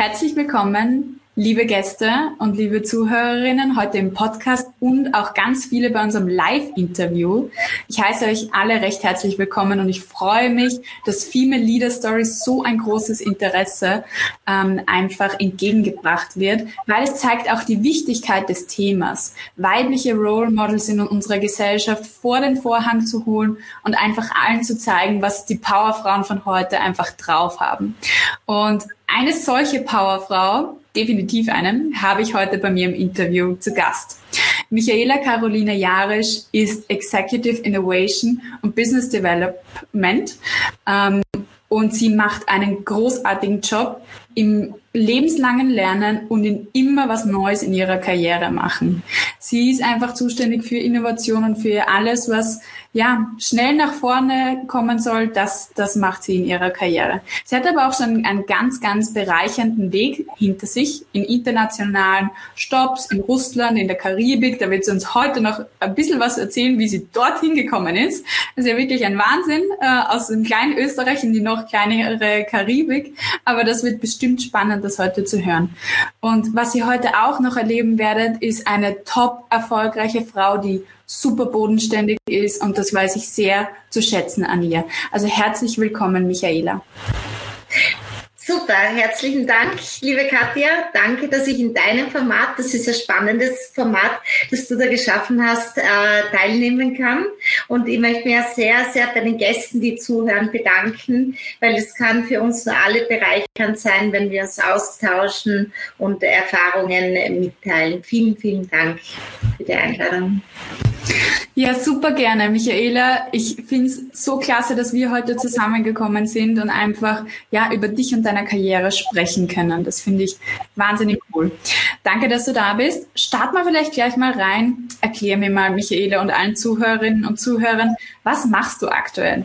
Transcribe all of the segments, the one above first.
Herzlich willkommen liebe Gäste und liebe Zuhörerinnen heute im Podcast und auch ganz viele bei unserem Live-Interview. Ich heiße euch alle recht herzlich willkommen und ich freue mich, dass Female Leader Stories so ein großes Interesse ähm, einfach entgegengebracht wird, weil es zeigt auch die Wichtigkeit des Themas, weibliche Role Models in unserer Gesellschaft vor den Vorhang zu holen und einfach allen zu zeigen, was die Powerfrauen von heute einfach drauf haben. Und eine solche Powerfrau definitiv einen, habe ich heute bei mir im Interview zu Gast. Michaela Carolina Jarisch ist Executive Innovation und Business Development ähm, und sie macht einen großartigen Job im lebenslangen Lernen und in immer was Neues in ihrer Karriere machen. Sie ist einfach zuständig für Innovation und für alles, was ja schnell nach vorne kommen soll. Das, das macht sie in ihrer Karriere. Sie hat aber auch schon einen ganz, ganz bereichernden Weg hinter sich in internationalen Stops in Russland, in der Karibik. Da wird sie uns heute noch ein bisschen was erzählen, wie sie dorthin gekommen ist. Das ist ja wirklich ein Wahnsinn äh, aus dem kleinen Österreich in die noch kleinere Karibik. Aber das wird bestimmt spannend das heute zu hören. Und was ihr heute auch noch erleben werdet, ist eine top erfolgreiche Frau, die super bodenständig ist und das weiß ich sehr zu schätzen an ihr. Also herzlich willkommen, Michaela. Super, herzlichen Dank, liebe Katja. Danke, dass ich in deinem Format, das ist ein spannendes Format, das du da geschaffen hast, äh, teilnehmen kann. Und ich möchte mir sehr, sehr bei den Gästen, die zuhören, bedanken, weil es kann für uns nur alle bereichernd sein, wenn wir uns austauschen und Erfahrungen mitteilen. Vielen, vielen Dank für die Einladung. Ja, super gerne, Michaela. Ich finde es so klasse, dass wir heute zusammengekommen sind und einfach ja über dich und deine Karriere sprechen können. Das finde ich wahnsinnig cool. Danke, dass du da bist. Start mal vielleicht gleich mal rein. Erklär mir mal, Michaela und allen Zuhörerinnen und Zuhörern, was machst du aktuell?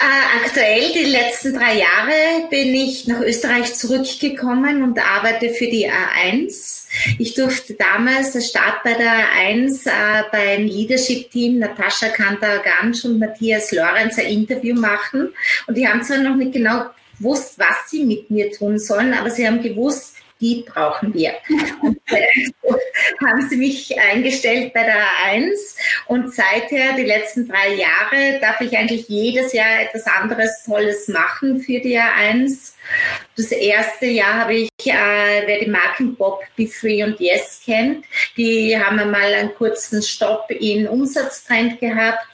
Äh, aktuell, die letzten drei Jahre, bin ich nach Österreich zurückgekommen und arbeite für die A1. Ich durfte damals der Start bei der A1 äh, beim Leadership-Team Natascha Kantar-Gansch und Matthias Lorenz ein Interview machen. Und die haben zwar noch nicht genau gewusst, was sie mit mir tun sollen, aber sie haben gewusst, die brauchen wir. Und äh, haben sie mich eingestellt bei der A1 und seither, die letzten drei Jahre, darf ich eigentlich jedes Jahr etwas anderes Tolles machen für die A1. Das erste Jahr habe ich, äh, wer die Marken Bob, Be Free und Yes kennt, die haben einmal einen kurzen Stopp in Umsatztrend gehabt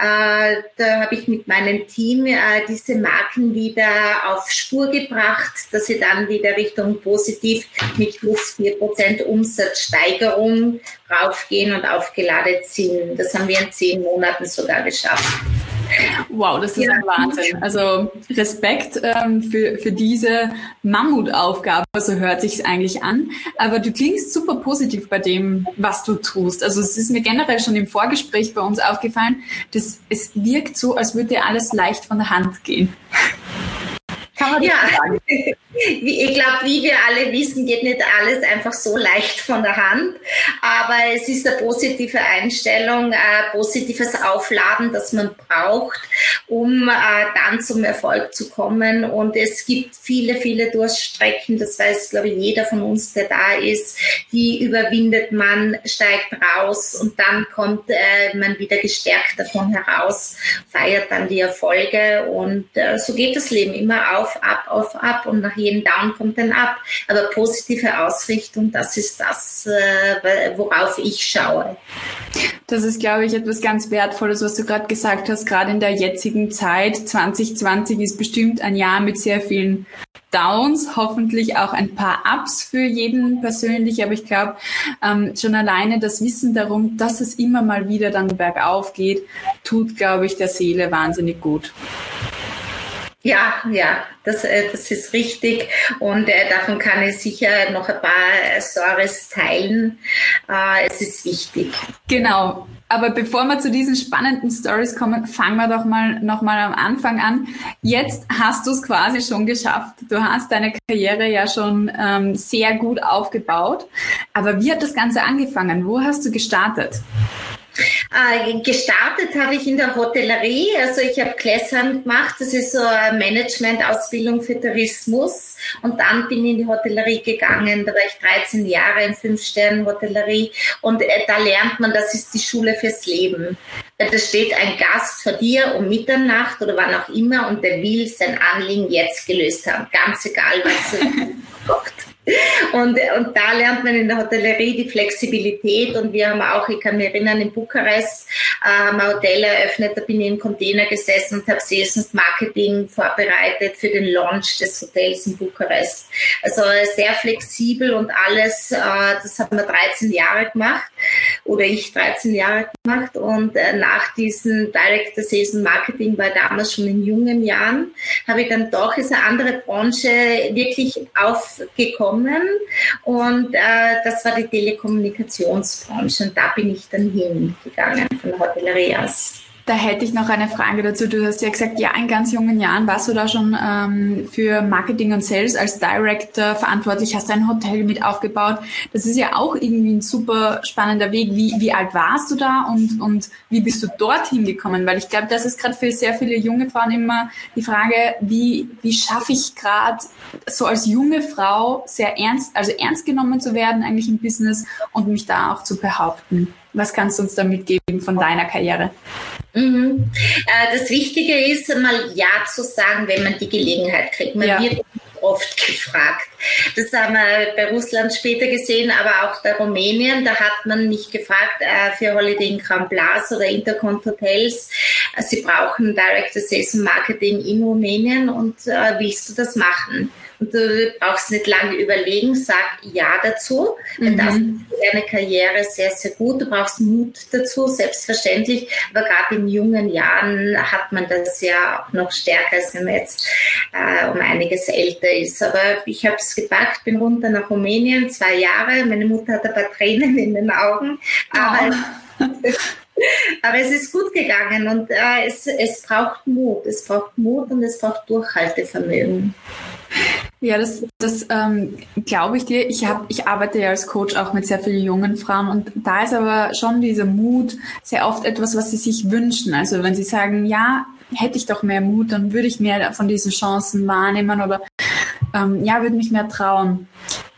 äh, da habe ich mit meinem Team äh, diese Marken wieder auf Spur gebracht, dass sie dann wieder Richtung positiv mit plus 4% Umsatzsteigerung raufgehen und aufgeladen sind. Das haben wir in zehn Monaten sogar geschafft. Wow, das ist ja. ein Wahnsinn. Also Respekt ähm, für, für diese Mammutaufgabe, so hört sich eigentlich an. Aber du klingst super positiv bei dem, was du tust. Also es ist mir generell schon im Vorgespräch bei uns aufgefallen, dass es wirkt so, als würde dir alles leicht von der Hand gehen. Kann man ja. sagen? ich glaube, wie wir alle wissen, geht nicht alles einfach so leicht von der Hand. Aber es ist eine positive Einstellung, ein positives Aufladen, das man braucht, um äh, dann zum Erfolg zu kommen. Und es gibt viele, viele Durststrecken, das weiß, glaube ich, jeder von uns, der da ist. Die überwindet man, steigt raus und dann kommt äh, man wieder gestärkt davon heraus, feiert dann die Erfolge. Und äh, so geht das Leben immer auf, ab, auf, ab. Und nach jedem Down kommt ein Up. Aber positive Ausrichtung, das ist das, äh, worauf ich schaue. Das ist, glaube ich, etwas ganz Wertvolles, was du gerade gesagt hast. Gerade in der jetzigen Zeit, 2020 ist bestimmt ein Jahr mit sehr vielen Downs, hoffentlich auch ein paar Ups für jeden persönlich, aber ich glaube, ähm, schon alleine das Wissen darum, dass es immer mal wieder dann bergauf geht, tut, glaube ich, der Seele wahnsinnig gut. Ja, ja, das, äh, das ist richtig. Und äh, davon kann ich sicher noch ein paar äh, Stories teilen. Äh, es ist wichtig. Genau. Aber bevor wir zu diesen spannenden Stories kommen, fangen wir doch mal noch mal am Anfang an. Jetzt hast du es quasi schon geschafft. Du hast deine Karriere ja schon ähm, sehr gut aufgebaut. Aber wie hat das Ganze angefangen? Wo hast du gestartet? Äh, gestartet habe ich in der Hotellerie, also ich habe Gläsern gemacht, das ist so eine Management-Ausbildung für Tourismus. Und dann bin ich in die Hotellerie gegangen, da war ich 13 Jahre in Fünf-Sternen-Hotellerie und äh, da lernt man, das ist die Schule fürs Leben. Da steht ein Gast vor dir um Mitternacht oder wann auch immer und der will sein Anliegen jetzt gelöst haben, ganz egal was macht. Und, und da lernt man in der Hotellerie die Flexibilität. Und wir haben auch, ich kann mich erinnern, in Bukarest äh, ein Hotel eröffnet, da bin ich im Container gesessen und habe Sales Marketing vorbereitet für den Launch des Hotels in Bukarest. Also sehr flexibel und alles, äh, das haben wir 13 Jahre gemacht oder ich 13 Jahre gemacht und äh, nach diesem Director Sales Marketing war damals schon in jungen Jahren, habe ich dann doch, eine andere Branche wirklich aufgekommen gekommen und äh, das war die Telekommunikationsbranche und da bin ich dann hingegangen von aus. Da hätte ich noch eine Frage dazu. Du hast ja gesagt, ja, in ganz jungen Jahren warst du da schon ähm, für Marketing und Sales als Director verantwortlich, hast ein Hotel mit aufgebaut. Das ist ja auch irgendwie ein super spannender Weg. Wie, wie alt warst du da und, und wie bist du dorthin gekommen? Weil ich glaube, das ist gerade für sehr viele junge Frauen immer die Frage, wie, wie schaffe ich gerade so als junge Frau sehr ernst, also ernst genommen zu werden eigentlich im Business und mich da auch zu behaupten? Was kannst du uns da mitgeben von deiner Karriere? Mhm. Äh, das Wichtige ist, mal Ja zu sagen, wenn man die Gelegenheit kriegt. Man ja. wird oft gefragt. Das haben wir bei Russland später gesehen, aber auch bei Rumänien. Da hat man mich gefragt äh, für Holiday in Grand Place oder Intercont Hotels. Äh, sie brauchen Director Sales Marketing in Rumänien und willst du das machen? Und du brauchst nicht lange überlegen, sag Ja dazu. Mhm. Das ist deine Karriere sehr, sehr gut. Du brauchst Mut dazu, selbstverständlich. Aber gerade in jungen Jahren hat man das ja auch noch stärker, als wenn man jetzt äh, um einiges älter ist. Aber ich habe es gepackt, bin runter nach Rumänien, zwei Jahre. Meine Mutter hat ein paar Tränen in den Augen. Aber oh. Aber es ist gut gegangen und äh, es, es braucht Mut. Es braucht Mut und es braucht Durchhaltevermögen. Ja, das, das ähm, glaube ich dir. Ich, hab, ich arbeite ja als Coach auch mit sehr vielen jungen Frauen und da ist aber schon dieser Mut sehr oft etwas, was sie sich wünschen. Also wenn sie sagen, ja, hätte ich doch mehr Mut, dann würde ich mehr von diesen Chancen wahrnehmen oder ähm, ja, würde mich mehr trauen.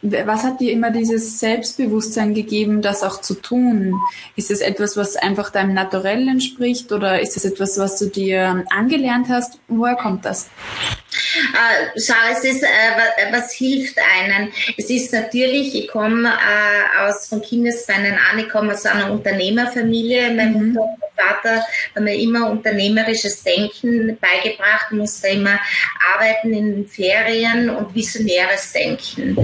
Was hat dir immer dieses Selbstbewusstsein gegeben, das auch zu tun? Ist es etwas, was einfach deinem Naturell entspricht oder ist es etwas, was du dir angelernt hast? Woher kommt das? Äh, schau, es ist, äh, was hilft einen? Es ist natürlich, ich komme äh, aus von Kindesbeinen an, ich komme aus einer Unternehmerfamilie. Mein mhm. Mutter und mein Vater haben mir immer unternehmerisches Denken beigebracht, musste immer arbeiten in Ferien und visionäres Denken.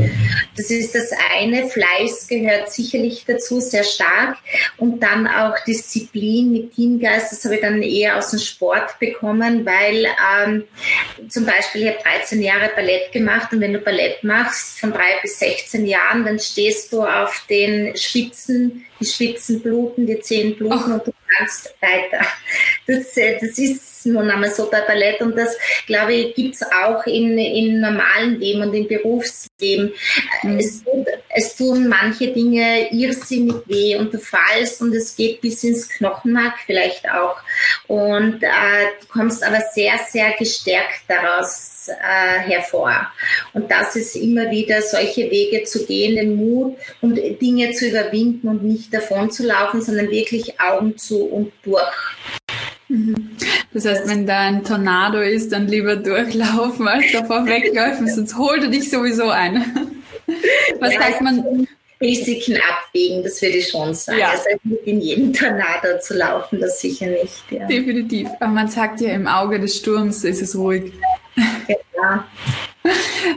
Das ist das eine. Fleiß gehört sicherlich dazu, sehr stark. Und dann auch Disziplin mit Teamgeist, das habe ich dann eher aus dem Sport bekommen, weil ähm, zum Beispiel Beispiel, ich habe 13 Jahre Ballett gemacht und wenn du Ballett machst von drei bis 16 Jahren, dann stehst du auf den Spitzen, die Spitzen bluten, die Zehen bluten oh. und du kannst weiter. Das, äh, das ist nun einmal so bei Ballett und das, glaube ich, gibt es auch in, in normalen Leben und im Berufsleben. Mhm. Es, es tun manche Dinge irrsinnig weh und du fallst und es geht bis ins Knochenmark vielleicht auch. Und äh, du kommst aber sehr, sehr gestärkt daraus äh, hervor. Und das ist immer wieder solche Wege zu gehen, den Mut und Dinge zu überwinden und nicht davon zu laufen, sondern wirklich Augen zu und durch. Mhm. Das heißt, wenn da ein Tornado ist, dann lieber durchlaufen als davor weglaufen, sonst holt er dich sowieso ein. Was ja, sagt man? Risiken abwägen, das würde ich schon sagen. Ja. Also in jeden Tornado zu laufen, das sicher nicht. Ja. Definitiv. Aber man sagt ja, im Auge des Sturms ist es ruhig. Ja.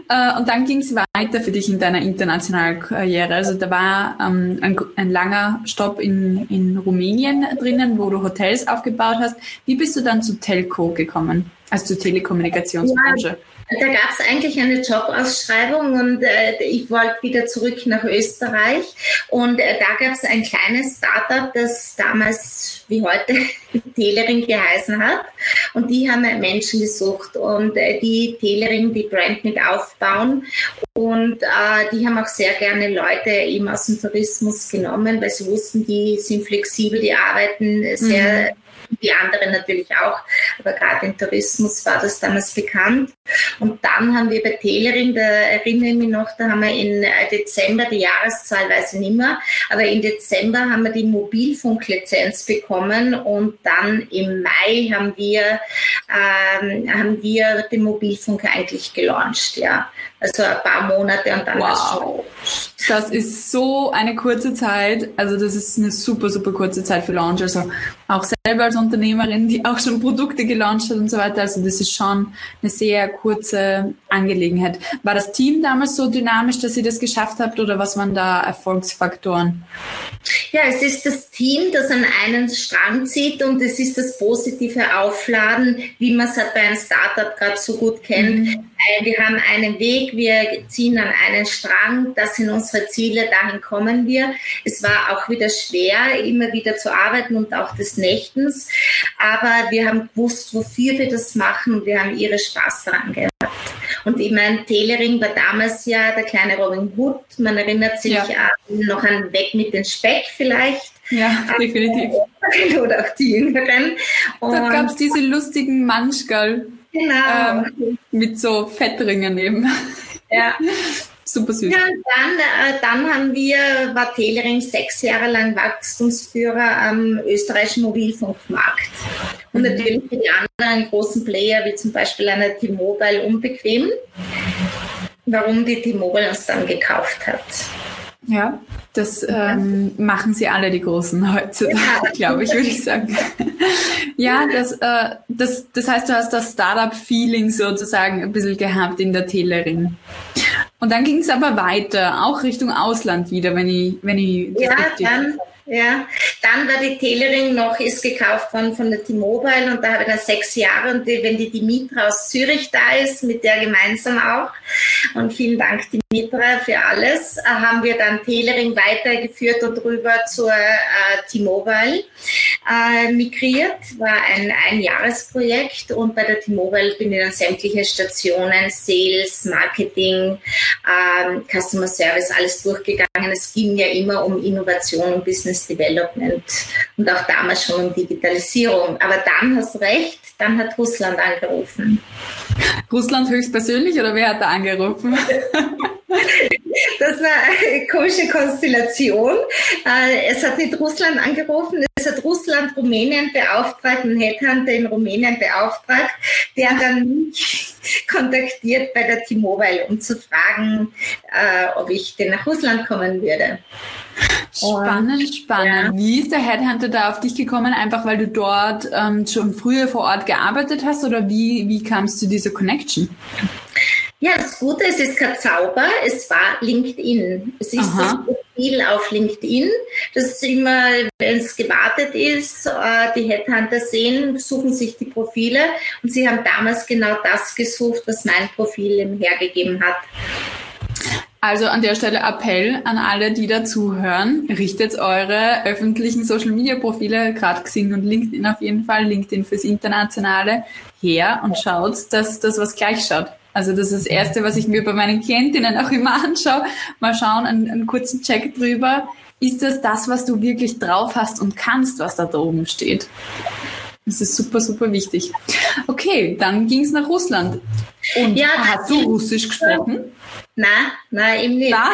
Äh, und dann ging es weiter für dich in deiner internationalen Karriere. Also da war ähm, ein, ein, langer Stopp in, in Rumänien drinnen, wo du Hotels aufgebaut hast. Wie bist du dann zu Telco gekommen, also zur Telekommunikationsbranche? Da gab es eigentlich eine Jobausschreibung und äh, ich wollte wieder zurück nach Österreich. Und äh, da gab es ein kleines Startup, das damals wie heute Telering geheißen hat. Und die haben Menschen gesucht und äh, die Telering, die Brand mit aufbauen. Und äh, die haben auch sehr gerne Leute eben aus dem Tourismus genommen, weil sie wussten, die sind flexibel, die arbeiten sehr. Mhm die anderen natürlich auch, aber gerade im Tourismus war das damals bekannt. Und dann haben wir bei Telering, da erinnere ich mich noch, da haben wir in äh, Dezember, die Jahreszahl weiß ich nicht mehr, aber im Dezember haben wir die Mobilfunklizenz bekommen und dann im Mai haben wir, ähm, haben wir den Mobilfunk eigentlich gelauncht, ja. Also ein paar Monate und dann wow. Das ist so eine kurze Zeit. Also das ist eine super, super kurze Zeit für Launch. Also auch selber als Unternehmerin, die auch schon Produkte gelauncht hat und so weiter. Also das ist schon eine sehr kurze Angelegenheit. War das Team damals so dynamisch, dass ihr das geschafft habt oder was waren da Erfolgsfaktoren? Ja, es ist das Team, das an einen Strang zieht und es ist das positive Aufladen, wie man es halt bei einem Startup gerade so gut kennt. Mhm. Wir haben einen Weg, wir ziehen an einen Strang, das sind unsere Ziele, dahin kommen wir. Es war auch wieder schwer, immer wieder zu arbeiten und auch des Nächtens, aber wir haben gewusst, wofür wir das machen und wir haben ihre Spaß daran gehabt. Und ich meine, Telering war damals ja der kleine Robin Hood. Man erinnert sich ja. noch an Weg mit dem Speck vielleicht. Ja, definitiv. Oder auch die Jüngeren. Und da gab es diese lustigen Manschgal. Genau. Ähm, mit so Fettringen eben. Ja. Super süß. Ja, dann, äh, dann haben wir, war Telering sechs Jahre lang Wachstumsführer am österreichischen Mobilfunkmarkt. Und mhm. natürlich für die anderen großen Player, wie zum Beispiel eine T-Mobile, unbequem. Warum die T-Mobile uns dann gekauft hat. Ja, das ähm, machen sie alle, die Großen heutzutage, ja. glaube ich, würde ich sagen. ja, das, äh, das, das heißt, du hast das Startup-Feeling sozusagen ein bisschen gehabt in der Telering. Und dann ging es aber weiter, auch Richtung Ausland wieder, wenn ich, wenn ich ja, dann, ja, dann war die Telering noch, ist gekauft worden von der T-Mobile und da habe ich dann sechs Jahre und die, wenn die Dimitra aus Zürich da ist, mit der gemeinsam auch. Und vielen Dank Dimitra für alles, äh, haben wir dann Telering weitergeführt und rüber zur äh, T-Mobile äh, migriert, war ein Einjahresprojekt und bei der T-Mobile bin ich dann sämtliche Stationen, Sales, Marketing, ähm, Customer Service, alles durchgegangen. Es ging ja immer um Innovation und Business Development und auch damals schon um Digitalisierung. Aber dann hast du recht, dann hat Russland angerufen. Russland höchstpersönlich oder wer hat da angerufen? Das war eine komische Konstellation. Äh, es hat nicht Russland angerufen, hat Russland Rumänien beauftragt, einen Headhunter in Rumänien beauftragt, der dann mich kontaktiert bei der T-Mobile, um zu fragen, äh, ob ich denn nach Russland kommen würde. Spannend, spannend. Ja. Wie ist der Headhunter da auf dich gekommen? Einfach weil du dort ähm, schon früher vor Ort gearbeitet hast oder wie, wie kamst du zu dieser Connection? Ja, das Gute ist, es ist kein Zauber, es war LinkedIn. Es ist Aha. das Profil auf LinkedIn. Das ist immer, wenn es gewartet ist, äh, die Headhunter sehen, suchen sich die Profile und sie haben damals genau das gesucht, was mein Profil hergegeben hat. Also an der Stelle Appell an alle, die dazuhören. Richtet eure öffentlichen Social Media Profile, gerade Xing und LinkedIn auf jeden Fall, LinkedIn fürs Internationale, her und schaut, dass das was gleich schaut. Also das ist das Erste, was ich mir bei meinen Klientinnen auch immer anschaue. Mal schauen, einen, einen kurzen Check drüber. Ist das das, was du wirklich drauf hast und kannst, was da oben steht? Das ist super, super wichtig. Okay, dann ging es nach Russland. Und ja, hast du Russisch gesprochen? Nein, nein, eben nicht. Na?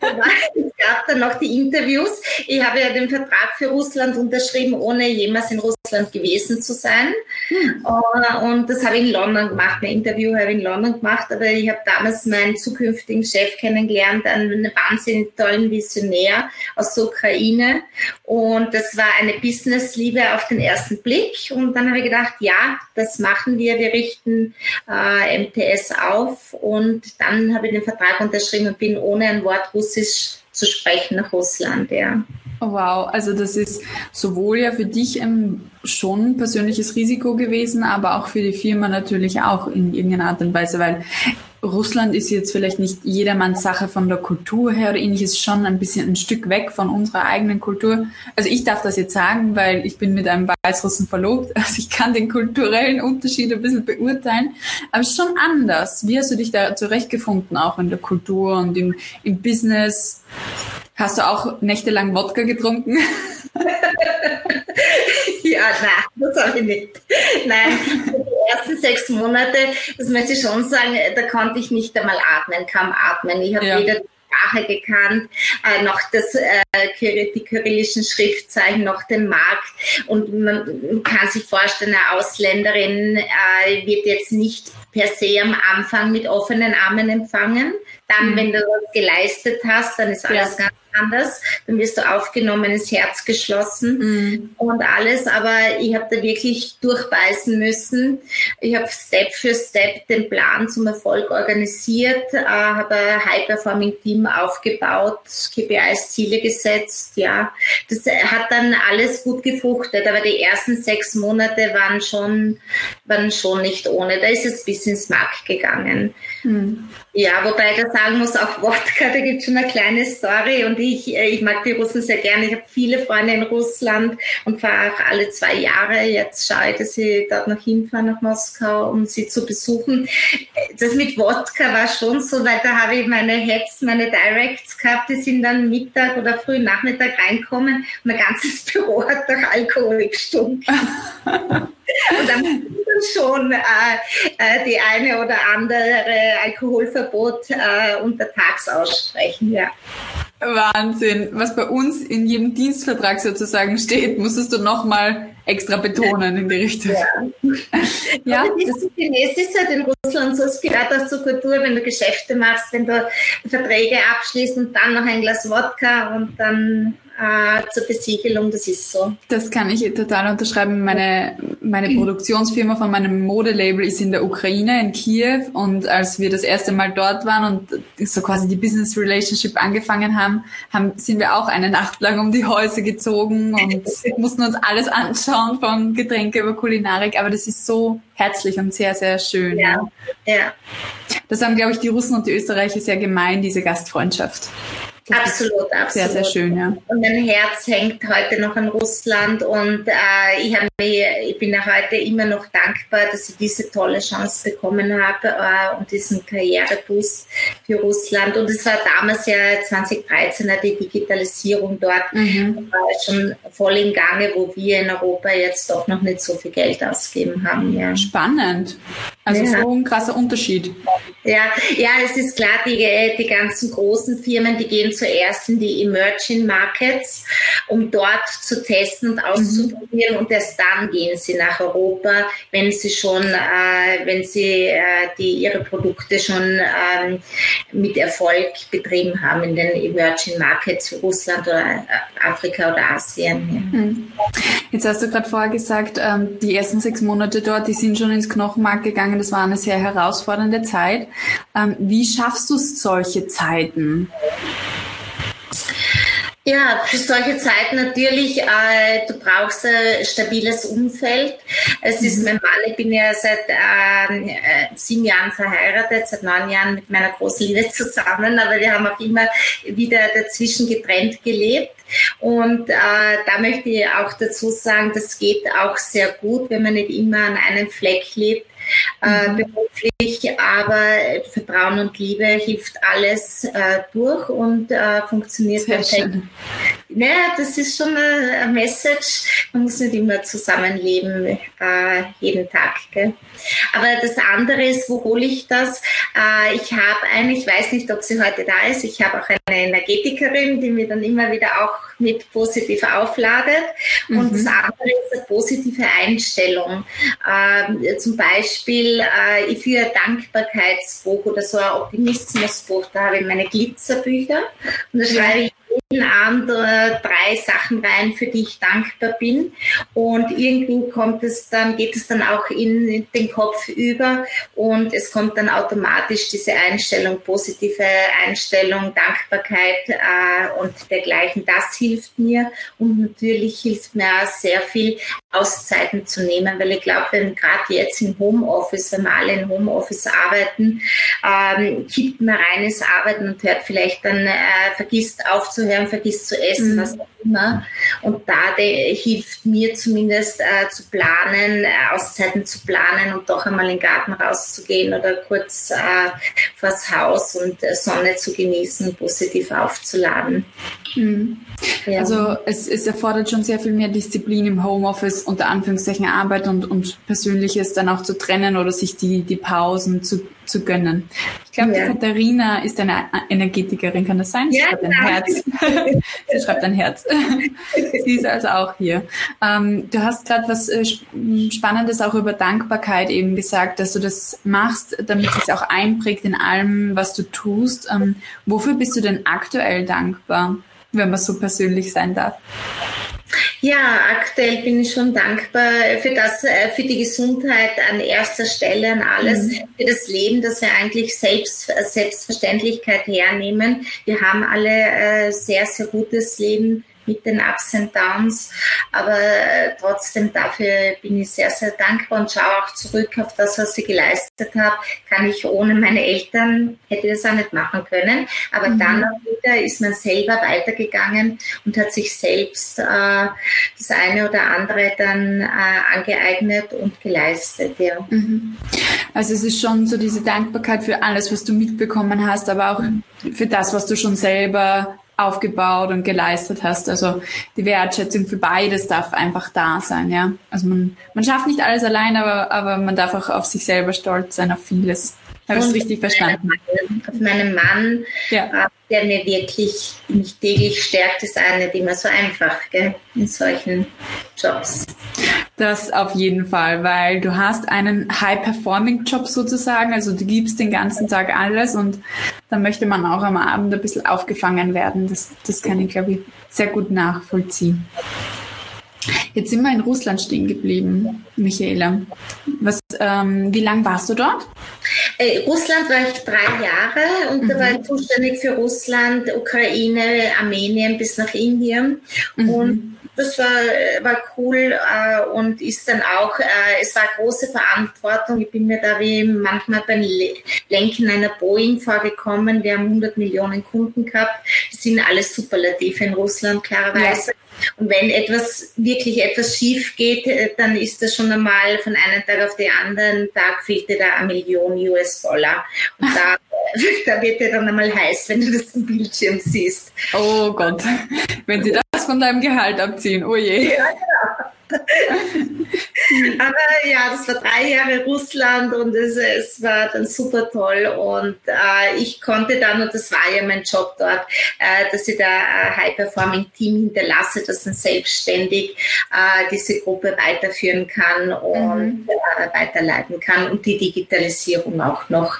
Es gab dann noch die Interviews. Ich habe ja den Vertrag für Russland unterschrieben, ohne jemals in Russland gewesen zu sein. Hm. Äh, und das habe ich in London gemacht. Ein Interview habe ich in London gemacht, aber ich habe damals meinen zukünftigen Chef kennengelernt, einen wahnsinnig tollen Visionär aus der Ukraine. Und das war eine Businessliebe auf den ersten Blick. Und dann habe ich gedacht, ja, das machen wir. Wir richten äh, MTS auf. Und dann habe ich den Vertrag unterschrieben und bin ohne ein Wort Russisch zu sprechen nach Russland, ja. Wow, also das ist sowohl ja für dich ein schon persönliches Risiko gewesen, aber auch für die Firma natürlich auch in irgendeiner Art und Weise, weil Russland ist jetzt vielleicht nicht jedermanns Sache von der Kultur her oder ähnliches, schon ein bisschen ein Stück weg von unserer eigenen Kultur. Also ich darf das jetzt sagen, weil ich bin mit einem Weißrussen verlobt, also ich kann den kulturellen Unterschied ein bisschen beurteilen, aber schon anders. Wie hast du dich da zurechtgefunden, auch in der Kultur und im, im Business? Hast du auch nächtelang Wodka getrunken? ja, nein, das habe ich nicht. Nein, die ersten sechs Monate, das möchte ich schon sagen, da konnte ich nicht einmal atmen, kaum atmen. Ich habe ja. weder die Sprache gekannt, äh, noch das, äh, die kyrillischen Schriftzeichen, noch den Markt. Und man kann sich vorstellen, eine Ausländerin äh, wird jetzt nicht per se am Anfang mit offenen Armen empfangen. Dann, mhm. wenn du das geleistet hast, dann ist alles ja. ganz anders. Dann wirst du aufgenommen, ins Herz geschlossen mhm. und alles. Aber ich habe da wirklich durchbeißen müssen. Ich habe Step für Step den Plan zum Erfolg organisiert, äh, habe ein High-Performing-Team aufgebaut, KPIs, Ziele gesetzt. Ja, das hat dann alles gut gefruchtet. Aber die ersten sechs Monate waren schon, waren schon nicht ohne. Da ist es bis ins Markt gegangen. Mhm. Ja, wobei ich da sagen muss, auch Wodka, da gibt es schon eine kleine Story und ich, äh, ich mag die Russen sehr gerne. Ich habe viele Freunde in Russland und fahre auch alle zwei Jahre. Jetzt schaue ich, dass ich dort noch hinfahre nach Moskau, um sie zu besuchen. Das mit Wodka war schon so, weil da habe ich meine Heads, meine Directs gehabt, die sind dann Mittag oder früh Nachmittag reinkommen. Mein ganzes Büro hat nach Alkohol gestunken. Und dann schon äh, äh, die eine oder andere Alkoholverbot äh, untertags aussprechen, ja. Wahnsinn. Was bei uns in jedem Dienstvertrag sozusagen steht, musstest du nochmal extra betonen in die Richtung. Ja, ja das ist halt in Russland so, es gehört auch zur Kultur, wenn du Geschäfte machst, wenn du Verträge abschließt und dann noch ein Glas Wodka und dann äh, zur Besiegelung, das ist so. Das kann ich total unterschreiben. Meine, meine Produktionsfirma von meinem Modelabel ist in der Ukraine, in Kiew. Und als wir das erste Mal dort waren und so quasi die Business Relationship angefangen haben, haben sind wir auch eine Nacht lang um die Häuser gezogen und mussten uns alles anschauen, von Getränke über Kulinarik. Aber das ist so herzlich und sehr, sehr schön. Ja, ja. Das haben, glaube ich, die Russen und die Österreicher sehr gemein, diese Gastfreundschaft. Absolut, absolut. Sehr, sehr schön, ja. Und mein Herz hängt heute noch an Russland und äh, ich, mich, ich bin heute immer noch dankbar, dass ich diese tolle Chance bekommen habe äh, und diesen Karriereboost für Russland. Und es war damals ja 2013 die Digitalisierung dort mhm. war schon voll in Gange, wo wir in Europa jetzt doch noch nicht so viel Geld ausgeben haben. Ja. Spannend. Also ja. so ein krasser Unterschied. Ja, ja, es ist klar, die, die ganzen großen Firmen, die gehen zuerst in die Emerging Markets, um dort zu testen und auszuprobieren mhm. und erst dann gehen sie nach Europa, wenn sie schon, äh, wenn sie äh, die, ihre Produkte schon ähm, mit Erfolg betrieben haben in den Emerging Markets, wie Russland oder äh, Afrika oder Asien. Ja. Mhm. Jetzt hast du gerade vorher gesagt, ähm, die ersten sechs Monate dort, die sind schon ins Knochenmark gegangen. Das war eine sehr herausfordernde Zeit. Ähm, wie schaffst du solche Zeiten? Ja, für solche Zeiten natürlich, äh, du brauchst ein stabiles Umfeld. Es ist mhm. mein Mann, ich bin ja seit ähm, äh, sieben Jahren verheiratet, seit neun Jahren mit meiner großen Liebe zusammen, aber wir haben auch immer wieder dazwischen getrennt gelebt. Und äh, da möchte ich auch dazu sagen, das geht auch sehr gut, wenn man nicht immer an einem Fleck lebt äh, mhm. beruflich, aber Vertrauen und Liebe hilft alles äh, durch und äh, funktioniert Sehr perfekt. Schön. Naja, das ist schon eine, Message. Man muss nicht immer zusammenleben, äh, jeden Tag. Gell? Aber das andere ist, wo hole ich das? Äh, ich habe eine, ich weiß nicht, ob sie heute da ist, ich habe auch eine Energetikerin, die mir dann immer wieder auch mit positiv aufladet. Und mhm. das andere ist eine positive Einstellung. Äh, zum Beispiel, äh, ich führe ein Dankbarkeitsbuch oder so ein Optimismusbuch, da habe ich meine Glitzerbücher und da schreibe ich jeden Abend äh, drei Sachen rein, für die ich dankbar bin. Und irgendwie kommt es dann, geht es dann auch in den Kopf über und es kommt dann automatisch diese Einstellung, positive Einstellung, Dankbarkeit äh, und dergleichen. Das hilft mir und natürlich hilft mir auch sehr viel, Auszeiten zu nehmen, weil ich glaube, wenn gerade jetzt im Homeoffice, wenn wir alle im Homeoffice arbeiten, ähm, kippt man reines Arbeiten und hört vielleicht dann, äh, vergisst aufzuhören, vergisst zu essen, mhm. was immer. Und da de, hilft mir zumindest äh, zu planen, äh, Auszeiten zu planen und doch einmal in den Garten rauszugehen oder kurz äh, vors Haus und äh, Sonne zu genießen, positiv aufzuladen. Mhm. Ja. Also es, es erfordert schon sehr viel mehr Disziplin im Homeoffice, unter Anführungszeichen Arbeit und, und Persönliches dann auch zu trennen oder sich die, die Pausen zu, zu gönnen. Ich glaube, ja. Katharina ist eine Energetikerin, kann das sein? Sie ja, schreibt ein Herz. Sie schreibt ein Herz. Sie ist also auch hier. Ähm, du hast gerade was äh, Spannendes auch über Dankbarkeit eben gesagt, dass du das machst, damit es sich auch einprägt in allem, was du tust. Ähm, wofür bist du denn aktuell dankbar? wenn man so persönlich sein darf. Ja, aktuell bin ich schon dankbar für das, äh, für die Gesundheit an erster Stelle, an alles, mhm. für das Leben, das wir eigentlich selbst, Selbstverständlichkeit hernehmen. Wir haben alle äh, sehr, sehr gutes Leben mit den Ups und Downs. Aber äh, trotzdem dafür bin ich sehr, sehr dankbar und schaue auch zurück auf das, was ich geleistet habe. Kann ich ohne meine Eltern, hätte das auch nicht machen können. Aber mhm. dann auch wieder ist man selber weitergegangen und hat sich selbst äh, das eine oder andere dann äh, angeeignet und geleistet. Ja. Mhm. Also es ist schon so diese Dankbarkeit für alles, was du mitbekommen hast, aber auch für das, was du schon selber aufgebaut und geleistet hast. Also die Wertschätzung für beides darf einfach da sein, ja. Also man, man schafft nicht alles allein, aber, aber man darf auch auf sich selber stolz sein, auf vieles. Habe ich es richtig verstanden? Auf meinen Mann, ja. Äh, der mir wirklich mich täglich stärkt, ist eine, nicht immer so einfach gell, in solchen Jobs. Das auf jeden Fall, weil du hast einen High-Performing-Job sozusagen, also du gibst den ganzen Tag alles und da möchte man auch am Abend ein bisschen aufgefangen werden. Das, das kann ich, glaube ich, sehr gut nachvollziehen. Jetzt sind wir in Russland stehen geblieben, Michaela. Was, ähm, wie lange warst du dort? Äh, Russland war ich drei Jahre und mhm. da war ich zuständig für Russland, Ukraine, Armenien bis nach Indien. Mhm. Und das war, war cool äh, und ist dann auch, äh, es war große Verantwortung. Ich bin mir da wie manchmal beim Lenken einer Boeing vorgekommen. Wir haben 100 Millionen Kunden gehabt. Das sind alles Superlative in Russland, klarerweise. Ja. Und wenn etwas wirklich etwas schief geht, äh, dann ist das schon einmal von einem Tag auf den anderen Tag fehlte da eine Million US-Dollar. Und da, da wird dir dann einmal heiß, wenn du das im Bildschirm siehst. Oh Gott, wenn sie das von deinem Gehalt abziehen, oh je. Ja, genau. Aber ja, das war drei Jahre Russland und es, es war dann super toll und äh, ich konnte dann, und das war ja mein Job dort, äh, dass ich da ein High-Performing-Team hinterlasse, das dann selbstständig äh, diese Gruppe weiterführen kann und mhm. Äh, weiterleiten kann und die Digitalisierung auch noch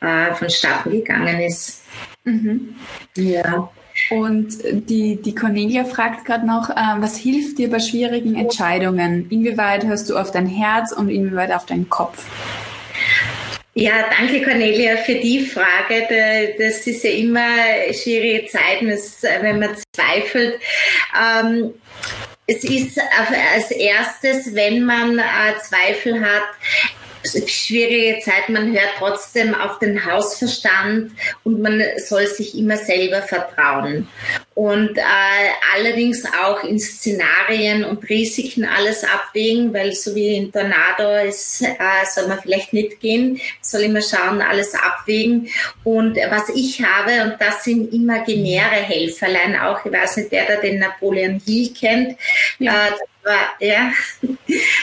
äh, vonstatten gegangen ist. Mhm. Ja. Und die, die Cornelia fragt gerade noch, äh, was hilft dir bei schwierigen Entscheidungen? Inwieweit hörst du auf dein Herz und inwieweit auf deinen Kopf? Ja, danke Cornelia für die Frage. Das ist ja immer schwierige Zeiten, wenn man zweifelt. Ähm, es ist als erstes, wenn man äh, Zweifel hat, schwierige Zeit, man hört trotzdem auf den Hausverstand und man soll sich immer selber vertrauen. Und äh, allerdings auch in Szenarien und Risiken alles abwägen, weil so wie in Tornado ist, äh, soll man vielleicht nicht gehen, soll immer schauen, alles abwägen. Und was ich habe, und das sind imaginäre Helferlein auch, ich weiß nicht, wer da den Napoleon Hill kennt, ja. äh, war, ja,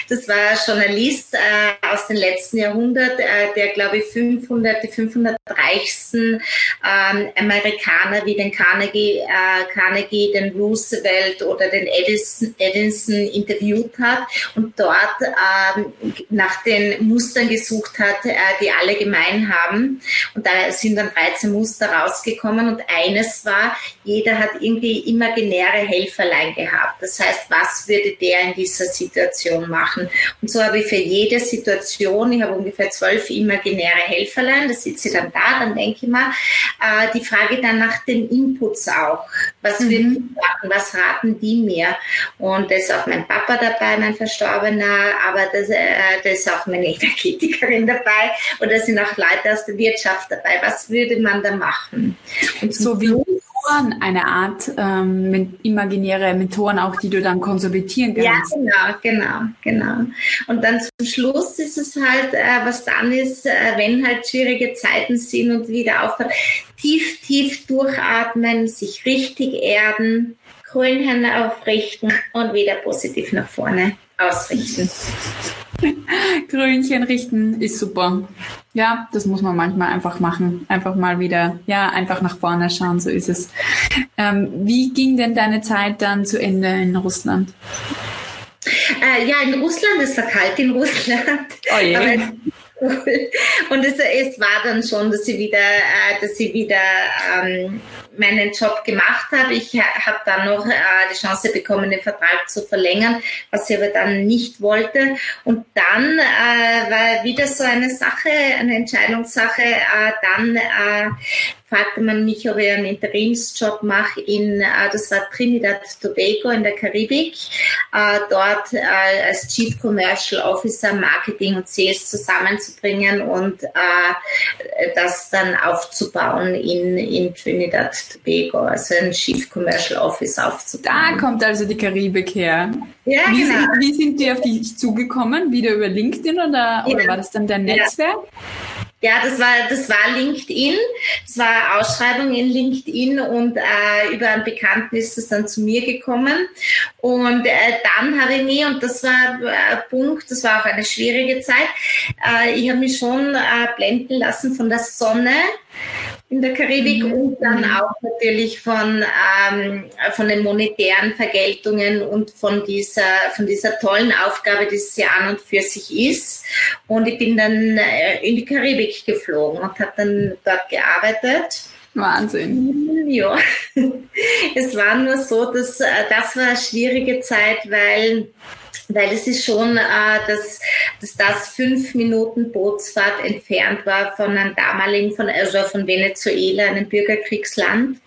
das war ein Journalist äh, aus dem letzten Jahrhundert, äh, der, glaube ich, 500, die 500 reichsten ähm, Amerikaner wie den Carnegie, äh, Carnegie, den Roosevelt oder den Edison, Edison interviewt hat und dort ähm, nach den Mustern gesucht hat, äh, die alle gemein haben. Und da sind dann 13 Muster rausgekommen und eines war, jeder hat irgendwie imaginäre Helferlein gehabt. Das heißt, was würde der in dieser Situation machen? Und so habe ich für jede Situation, ich habe ungefähr zwölf imaginäre Helferlein, da sitze ich dann da, dann denke ich mal, äh, die Frage dann nach den Inputs auch. Was mhm. würden die machen? Was raten die mir? Und da ist auch mein Papa dabei, mein Verstorbener, aber das, äh, da ist auch meine Energetikerin dabei und da sind auch Leute aus der Wirtschaft dabei. Was würde man da machen? Und so wie Mentoren, eine Art ähm, imaginäre Mentoren auch, die du dann konsolidieren kannst. Ja, genau, genau, genau. Und dann zum Schluss ist es halt, äh, was dann ist, äh, wenn halt schwierige Zeiten sind und wieder aufhört, tief, tief durchatmen, sich richtig erden, Grünhände aufrichten und wieder positiv nach vorne ausrichten. Krönchen richten ist super. Ja, das muss man manchmal einfach machen. Einfach mal wieder, ja, einfach nach vorne schauen, so ist es. Ähm, wie ging denn deine Zeit dann zu Ende in Russland? Äh, ja, in Russland, es war kalt in Russland. Oh je. Und es, es war dann schon, dass sie wieder, äh, dass sie wieder ähm, meinen Job gemacht habe. Ich habe dann noch äh, die Chance bekommen, den Vertrag zu verlängern, was ich aber dann nicht wollte. Und dann äh, war wieder so eine Sache, eine Entscheidungssache. Äh, dann äh, fragte man mich, ob ich einen Interimsjob mache in, äh, das war Trinidad Tobago in der Karibik, äh, dort äh, als Chief Commercial Officer Marketing und Sales zusammenzubringen und das dann aufzubauen in, in Trinidad Tobago, also ein Chief Commercial Office aufzubauen. Da kommt also die Karibik her. Ja, wie, genau. sind, wie sind die auf dich zugekommen? Wieder über LinkedIn oder, ja. oder war das dann dein Netzwerk? Ja. Ja, das war, das war LinkedIn. Das war Ausschreibung in LinkedIn und äh, über einen Bekannten ist es dann zu mir gekommen. Und äh, dann habe ich mich, und das war ein Punkt, das war auch eine schwierige Zeit, äh, ich habe mich schon äh, blenden lassen von der Sonne in der Karibik mhm. und dann auch natürlich von, ähm, von den monetären Vergeltungen und von dieser, von dieser tollen Aufgabe, die es ja an und für sich ist. Und ich bin dann äh, in die Karibik geflogen und habe dann dort gearbeitet. Wahnsinn. Ja, es war nur so, dass äh, das war eine schwierige Zeit, weil weil es ist schon, äh, dass, dass das fünf Minuten Bootsfahrt entfernt war von einem damaligen, von, also von Venezuela, einem Bürgerkriegsland.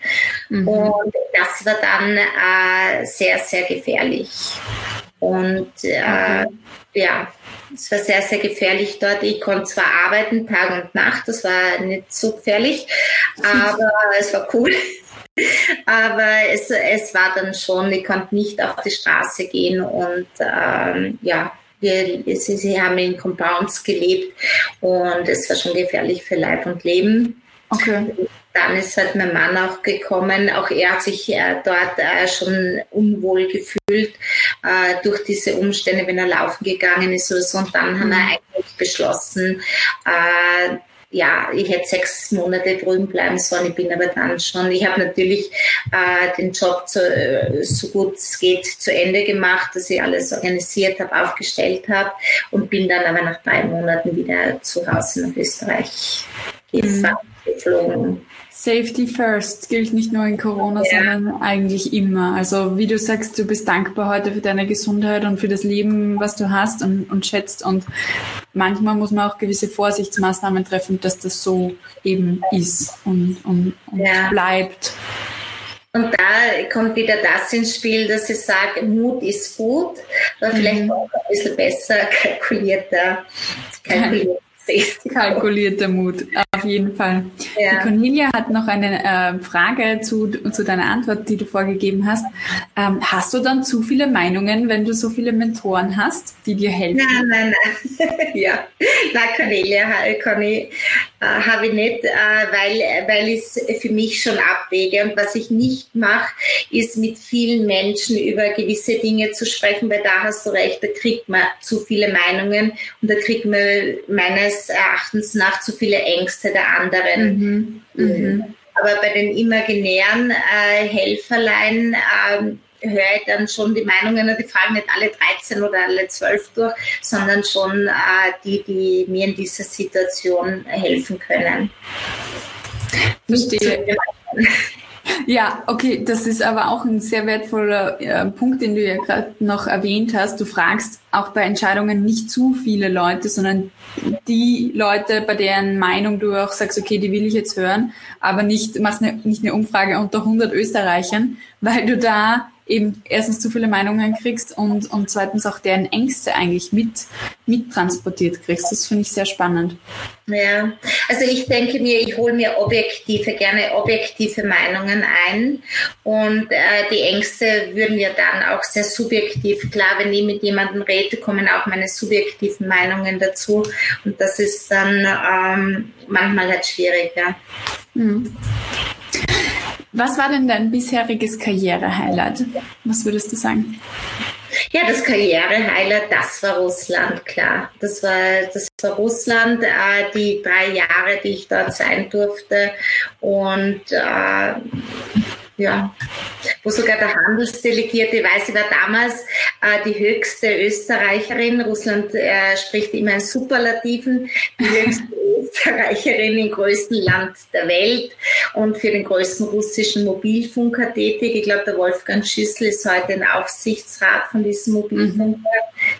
Mhm. Und das war dann äh, sehr, sehr gefährlich. Und äh, ja, es war sehr, sehr gefährlich dort. Ich konnte zwar arbeiten, Tag und Nacht, das war nicht so gefährlich, aber es war cool. Aber es, es war dann schon, ich konnte nicht auf die Straße gehen und ähm, ja, wir, sie, sie haben in Compounds gelebt und es war schon gefährlich für Leib und Leben. Okay. Dann ist halt mein Mann auch gekommen. Auch er hat sich äh, dort äh, schon unwohl gefühlt äh, durch diese Umstände, wenn er laufen gegangen ist oder so. Und dann mhm. haben wir mhm. eigentlich beschlossen, äh, ja, ich hätte sechs Monate drüben bleiben sollen. Ich bin aber dann schon, ich habe natürlich äh, den Job zu, äh, so gut es geht zu Ende gemacht, dass ich alles organisiert habe, aufgestellt habe und bin dann aber nach drei Monaten wieder zu Hause nach Österreich gefahren, mhm. geflogen. Safety first gilt nicht nur in Corona, ja. sondern eigentlich immer. Also wie du sagst, du bist dankbar heute für deine Gesundheit und für das Leben, was du hast und, und schätzt. Und manchmal muss man auch gewisse Vorsichtsmaßnahmen treffen, dass das so eben ist und, und, und ja. bleibt. Und da kommt wieder das ins Spiel, dass ich sage, Mut ist gut, aber vielleicht mhm. auch ein bisschen besser kalkulierter, kalkulierter Kalkulierter Mut, auf jeden Fall. Ja. Die Cornelia hat noch eine äh, Frage zu, zu deiner Antwort, die du vorgegeben hast. Ähm, hast du dann zu viele Meinungen, wenn du so viele Mentoren hast, die dir helfen? Nein, nein, nein. ja, na Cornelia, Conny, habe ich nicht, äh, weil, weil ich es für mich schon abwäge. Und was ich nicht mache, ist mit vielen Menschen über gewisse Dinge zu sprechen, weil da hast du recht, da kriegt man zu viele Meinungen und da kriegt man meines Erachtens nach zu viele Ängste der anderen. Mhm. Mhm. Aber bei den imaginären äh, Helferlein äh, höre ich dann schon die Meinungen, die fragen nicht alle 13 oder alle 12 durch, sondern schon äh, die, die mir in dieser Situation helfen können. Verstehe. Ja, okay, das ist aber auch ein sehr wertvoller äh, Punkt, den du ja gerade noch erwähnt hast. Du fragst auch bei Entscheidungen nicht zu viele Leute, sondern die Leute, bei deren Meinung du auch sagst, okay, die will ich jetzt hören, aber nicht, machst eine, nicht eine Umfrage unter 100 Österreichern, weil du da eben erstens zu viele Meinungen kriegst und, und zweitens auch deren Ängste eigentlich mit, mit transportiert kriegst. Das finde ich sehr spannend. Ja, also ich denke mir, ich hole mir objektive, gerne objektive Meinungen ein und äh, die Ängste würden ja dann auch sehr subjektiv. Klar, wenn ich mit jemandem rede, kommen auch meine subjektiven Meinungen dazu und das ist dann ähm, manchmal halt schwieriger. Mhm. Was war denn dein bisheriges Karrierehighlight? Was würdest du sagen? Ja, das Karrierehighlight, das war Russland, klar. Das war, das war Russland, äh, die drei Jahre, die ich dort sein durfte. Und äh, ja, wo sogar der Handelsdelegierte, weiß ich war damals äh, die höchste Österreicherin. Russland äh, spricht immer in Superlativen, die höchste Österreicherin im größten Land der Welt und für den größten russischen Mobilfunker tätig. Ich glaube, der Wolfgang Schüssel ist heute ein Aufsichtsrat von diesem Mobilfunker,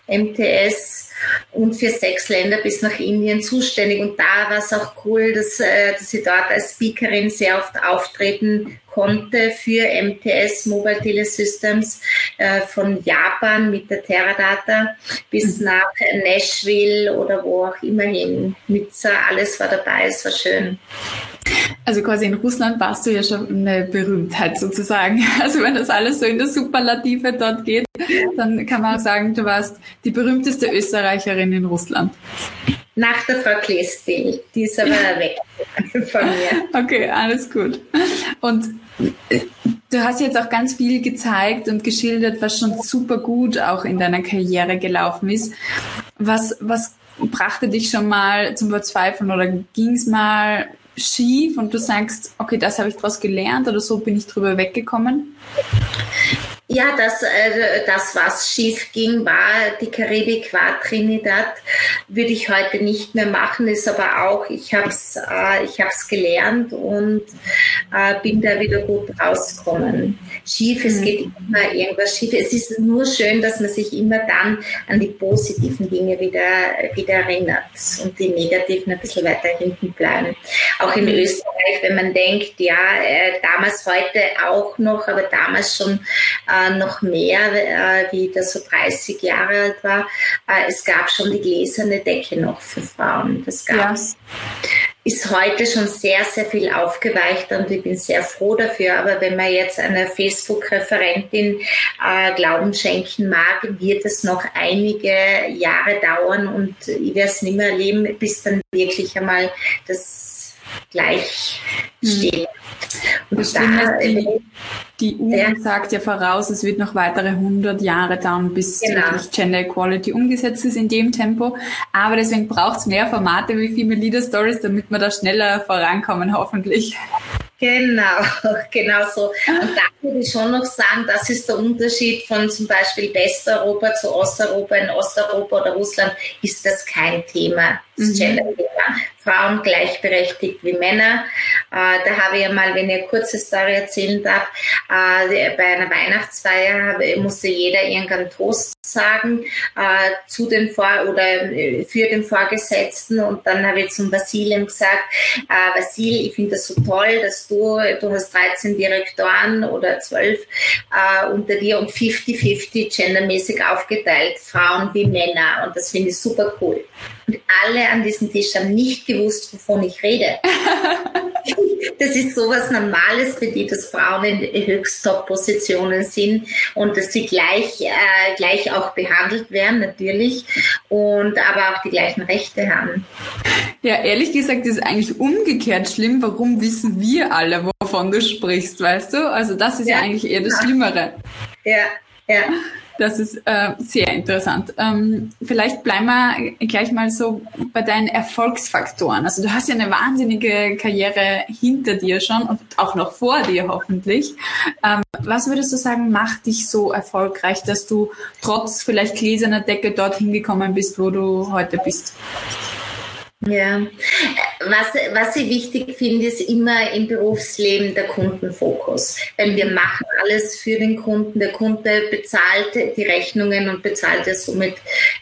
MTS und für sechs Länder bis nach Indien zuständig. Und da war es auch cool, dass, äh, dass ich dort als Speakerin sehr oft auftreten konnte für MTS Mobile Telesystems äh, von Japan mit der Teradata bis mhm. nach Nashville oder wo auch immer hin. Nizza, alles war dabei, es war schön. Also quasi in Russland warst du ja schon eine Berühmtheit sozusagen. Also wenn das alles so in der Superlative dort geht, dann kann man auch sagen, du warst die berühmteste Österreicherin in Russland. Nach der Frau Klestil, die ist aber weg von mir. Okay, alles gut. Und Du hast jetzt auch ganz viel gezeigt und geschildert, was schon super gut auch in deiner Karriere gelaufen ist. Was, was brachte dich schon mal zum Verzweifeln oder ging es mal schief und du sagst, okay, das habe ich daraus gelernt oder so bin ich drüber weggekommen? Ja, das, äh, das, was schief ging, war die Karibik, war Trinidad. Würde ich heute nicht mehr machen, ist aber auch, ich habe es äh, ich hab's gelernt und äh, bin da wieder gut rausgekommen. Schief, es mhm. geht immer irgendwas schief. Es ist nur schön, dass man sich immer dann an die positiven Dinge wieder, wieder erinnert und die negativen ein bisschen weiter hinten bleiben. Auch in mhm. Österreich, wenn man denkt, ja, äh, damals, heute auch noch, aber damals schon äh, äh, noch mehr, äh, wie das so 30 Jahre alt war. Äh, es gab schon die gläserne Decke noch für Frauen. Das gab's. Ja. Ist heute schon sehr, sehr viel aufgeweicht und ich bin sehr froh dafür. Aber wenn man jetzt einer Facebook-Referentin äh, Glauben schenken mag, wird es noch einige Jahre dauern und ich werde es nicht mehr erleben, bis dann wirklich einmal das gleich. Hm. Und da, die, die UN ja. sagt ja voraus, es wird noch weitere 100 Jahre dauern, bis genau. wirklich Gender Equality umgesetzt ist in dem Tempo. Aber deswegen braucht es mehr Formate wie Female Leader Stories, damit wir da schneller vorankommen, hoffentlich. Genau, genau so. Und da würde ich schon noch sagen, das ist der Unterschied von zum Beispiel Westeuropa zu Osteuropa. In Osteuropa oder Russland ist das kein Thema, das mhm. Gender-Thema. Frauen gleichberechtigt wie Männer. Äh, da habe ich ja mal, wenn ich eine kurze Story erzählen darf, äh, bei einer Weihnachtsfeier musste jeder irgendeinen Toast sagen äh, zu den Vor oder äh, für den Vorgesetzten und dann habe ich zum Vasilem gesagt, äh, Vasil, ich finde das so toll, dass du, du hast 13 Direktoren oder 12 äh, unter dir und 50-50 gendermäßig aufgeteilt, Frauen wie Männer und das finde ich super cool. Und alle an diesem Tisch haben nicht gewusst, wovon ich rede. das ist sowas Normales für die, dass Frauen in Höchsttop-Positionen sind und dass sie gleich, äh, gleich auch behandelt werden, natürlich. und aber auch die gleichen Rechte haben. Ja, ehrlich gesagt ist es eigentlich umgekehrt schlimm. Warum wissen wir alle, wovon du sprichst, weißt du? Also das ist ja, ja eigentlich eher das Schlimmere. Ja, ja. Das ist äh, sehr interessant. Ähm, vielleicht bleiben wir gleich mal so bei deinen Erfolgsfaktoren. Also du hast ja eine wahnsinnige Karriere hinter dir schon und auch noch vor dir hoffentlich. Ähm, was würdest du sagen, macht dich so erfolgreich, dass du trotz vielleicht gläserner Decke dorthin gekommen bist, wo du heute bist? Ja, was, was ich wichtig finde, ist immer im Berufsleben der Kundenfokus. Weil wir machen alles für den Kunden. Der Kunde bezahlt die Rechnungen und bezahlt ja somit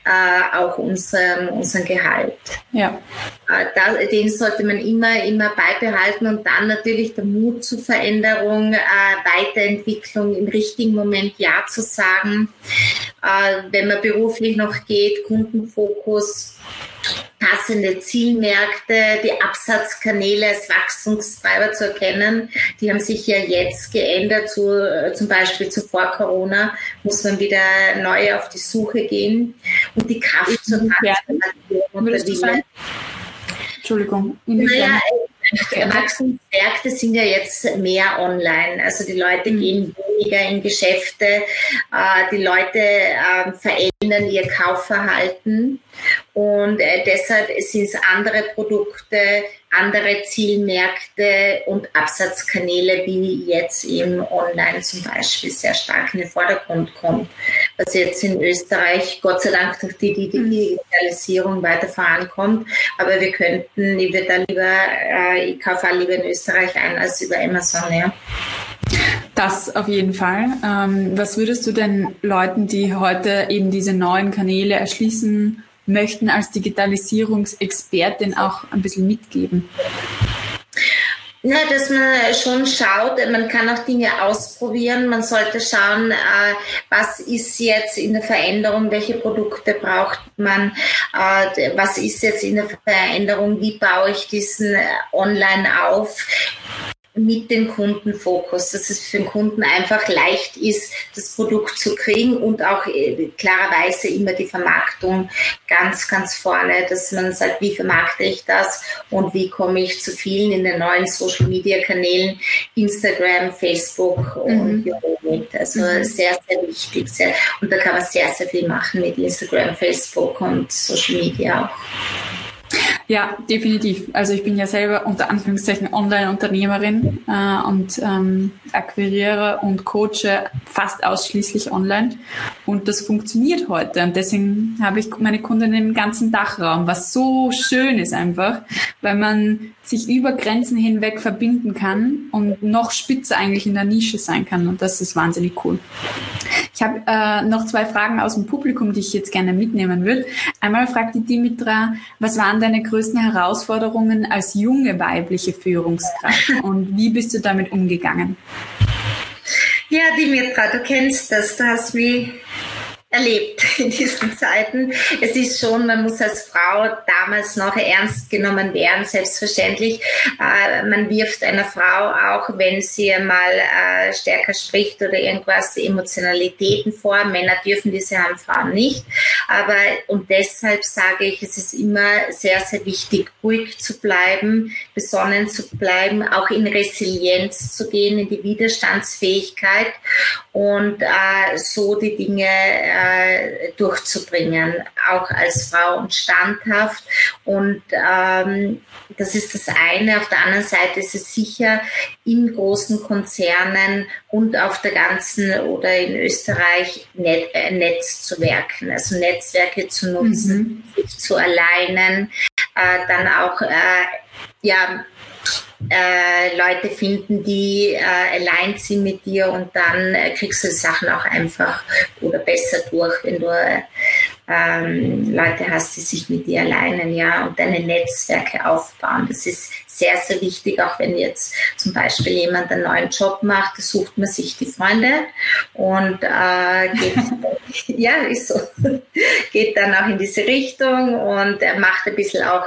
äh, auch unseren, unseren Gehalt. Ja. Äh, da, den sollte man immer, immer beibehalten und dann natürlich der Mut zur Veränderung, äh, Weiterentwicklung im richtigen Moment Ja zu sagen. Äh, wenn man beruflich noch geht, Kundenfokus passende Zielmärkte, die Absatzkanäle als Wachstumstreiber zu erkennen. Die haben sich ja jetzt geändert, zu, äh, zum Beispiel zuvor Corona muss man wieder neu auf die Suche gehen und die Kraft zur Transformation. Entschuldigung. Naja, Wachstumsmärkte sind ja jetzt mehr online. Also die Leute mhm. gehen weniger in Geschäfte, äh, die Leute äh, verändern ihr Kaufverhalten und äh, deshalb sind es andere Produkte, andere Zielmärkte und Absatzkanäle, wie jetzt im Online zum Beispiel sehr stark in den Vordergrund kommt. Was jetzt in Österreich Gott sei Dank durch die, die Digitalisierung weiter vorankommt. Aber wir könnten, ich würde da lieber, äh, ich kaufe lieber in Österreich ein als über Amazon, ja. Das auf jeden Fall. Ähm, was würdest du denn Leuten, die heute eben diese neuen Kanäle erschließen möchten, als Digitalisierungsexpertin auch ein bisschen mitgeben? Ja, dass man schon schaut, man kann auch Dinge ausprobieren. Man sollte schauen, äh, was ist jetzt in der Veränderung, welche Produkte braucht man, äh, was ist jetzt in der Veränderung, wie baue ich diesen äh, online auf mit dem Kundenfokus, dass es für den Kunden einfach leicht ist, das Produkt zu kriegen und auch äh, klarerweise immer die Vermarktung ganz, ganz vorne, dass man sagt, wie vermarkte ich das und wie komme ich zu vielen in den neuen Social Media Kanälen, Instagram, Facebook und mhm. mit. Also mhm. sehr, sehr wichtig. Sehr, und da kann man sehr, sehr viel machen mit Instagram, Facebook und Social Media auch. Ja, definitiv. Also ich bin ja selber unter Anführungszeichen Online-Unternehmerin äh, und ähm, akquiriere und coache fast ausschließlich online. Und das funktioniert heute. Und deswegen habe ich meine Kunden im ganzen Dachraum, was so schön ist einfach, weil man sich über Grenzen hinweg verbinden kann und noch spitzer eigentlich in der Nische sein kann. Und das ist wahnsinnig cool. Ich habe äh, noch zwei Fragen aus dem Publikum, die ich jetzt gerne mitnehmen würde. Einmal fragt die Dimitra, was waren deine größten Herausforderungen als junge weibliche Führungskraft und wie bist du damit umgegangen? Ja, Dimitra, du kennst das. Du hast mich erlebt in diesen Zeiten. Es ist schon, man muss als Frau damals noch ernst genommen werden, selbstverständlich. Äh, man wirft einer Frau auch, wenn sie mal äh, stärker spricht oder irgendwas, Emotionalitäten vor. Männer dürfen diese haben, Frauen nicht. Aber und deshalb sage ich, es ist immer sehr, sehr wichtig, ruhig zu bleiben, besonnen zu bleiben, auch in Resilienz zu gehen, in die Widerstandsfähigkeit und äh, so die Dinge äh, durchzubringen, auch als Frau und standhaft. Und ähm, das ist das eine. Auf der anderen Seite ist es sicher in großen Konzernen und auf der ganzen oder in Österreich Net, äh, Netz zu werken, also Netzwerke zu nutzen, mhm. sich zu alleinen, äh, dann auch äh, ja äh, Leute finden, die äh, allein sind mit dir und dann äh, kriegst du Sachen auch einfach oder besser durch, wenn du ähm, Leute hast, die sich mit dir alleinen, ja, und deine Netzwerke aufbauen. Das ist sehr, sehr wichtig, auch wenn jetzt zum Beispiel jemand einen neuen Job macht, sucht man sich die Freunde und äh, geht, ja, ist so, geht dann auch in diese Richtung und macht ein bisschen auch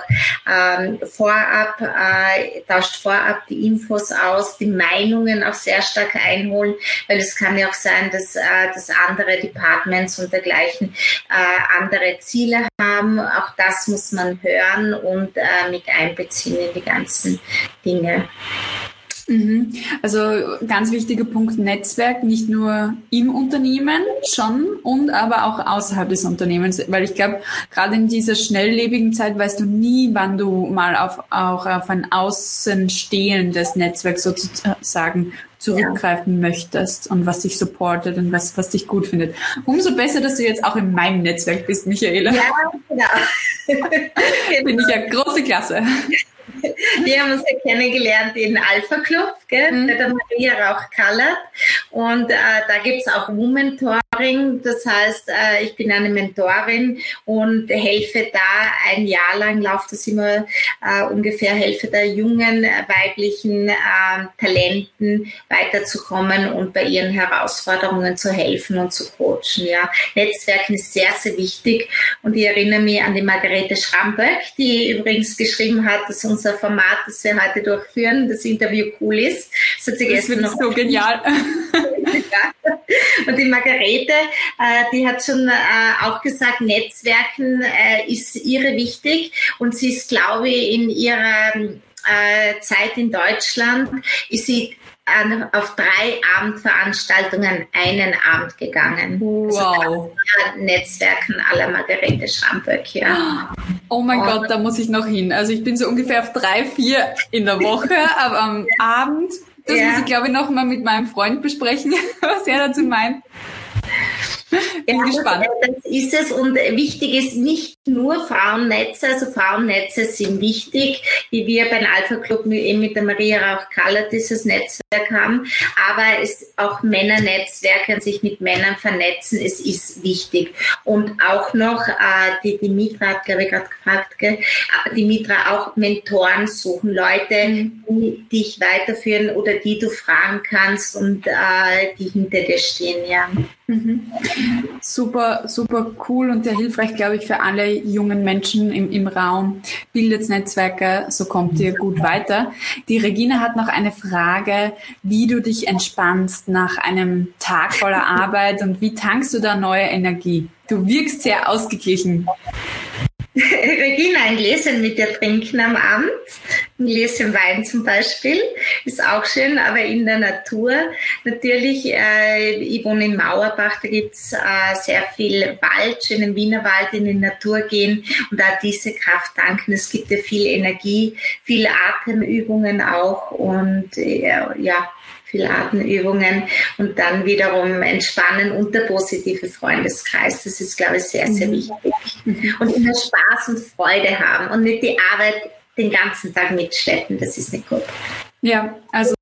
ähm, vorab, äh, tauscht vorab die Infos aus, die Meinungen auch sehr stark einholen, weil es kann ja auch sein, dass, äh, dass andere Departments und dergleichen äh, andere Ziele haben. Auch das muss man hören und äh, mit einbeziehen in die ganzen Dinge. Mhm. Also ganz wichtiger Punkt Netzwerk, nicht nur im Unternehmen schon und aber auch außerhalb des Unternehmens, weil ich glaube, gerade in dieser schnelllebigen Zeit weißt du nie, wann du mal auf, auch auf ein außenstehendes Netzwerk sozusagen zurückgreifen ja. möchtest und was dich supportet und was, was dich gut findet. Umso besser, dass du jetzt auch in meinem Netzwerk bist, Michaela. Ja, genau. Finde ich ja große Klasse. Wir haben uns ja kennengelernt in Alpha Club, gell, mhm. bei der Maria Rauch-Kallert. Und äh, da gibt es auch Woman Mentoring. Das heißt, äh, ich bin eine Mentorin und helfe da ein Jahr lang, läuft das immer äh, ungefähr, helfe da jungen äh, weiblichen Talenten weiterzukommen und bei ihren Herausforderungen zu helfen und zu coachen. Ja. Netzwerken ist sehr, sehr wichtig und ich erinnere mich an die Margarete Schramböck, die übrigens geschrieben hat, dass unser Format, das wir heute durchführen, das Interview cool ist. Das, hat sie das finde ich so genial. Und die Margarete, äh, die hat schon äh, auch gesagt, Netzwerken äh, ist ihre wichtig und sie ist, glaube ich, in ihrer Zeit in Deutschland, ist sie auf drei Abendveranstaltungen einen Abend gegangen. Also wow. Also Netzwerken aller Margarete Schramböck, ja. Oh mein Und Gott, da muss ich noch hin. Also ich bin so ungefähr auf drei, vier in der Woche, aber am Abend das ja. muss ich, glaube ich, noch mal mit meinem Freund besprechen, was er dazu meint. Bin ja, gespannt. Das, das, ist es und wichtig ist nicht nur Frauennetze, also Frauennetze sind wichtig, wie wir beim Alpha Club eben mit der Maria Rauch-Kaller dieses Netzwerk haben, aber es auch Männernetzwerke sich mit Männern vernetzen, es ist wichtig. Und auch noch, äh, die, Mitra hat, glaube ich, gerade gefragt, gell? Äh, die Mitra auch Mentoren suchen, Leute, mhm. die dich weiterführen oder die du fragen kannst und äh, die hinter dir stehen, ja. Mhm. Super, super cool und sehr hilfreich, glaube ich, für alle jungen Menschen im, im Raum. Bildet Netzwerke, so kommt ihr gut weiter. Die Regina hat noch eine Frage, wie du dich entspannst nach einem Tag voller Arbeit und wie tankst du da neue Energie? Du wirkst sehr ausgeglichen. Regina, ein Gläschen mit dir trinken am Abend. Ein Gläschen Wein zum Beispiel. Ist auch schön, aber in der Natur. Natürlich, äh, ich wohne in Mauerbach, da gibt's äh, sehr viel Wald, schön im Wienerwald in die Natur gehen und da diese Kraft tanken. Es gibt ja viel Energie, viele Atemübungen auch und äh, ja, viel Atemübungen und dann wiederum entspannen und der positive Freundeskreis. Das ist, glaube ich, sehr, sehr mhm. wichtig. Mhm. Und immer Spaß und Freude haben und nicht die Arbeit den ganzen Tag mitschleppen. Das ist nicht gut. Ja, also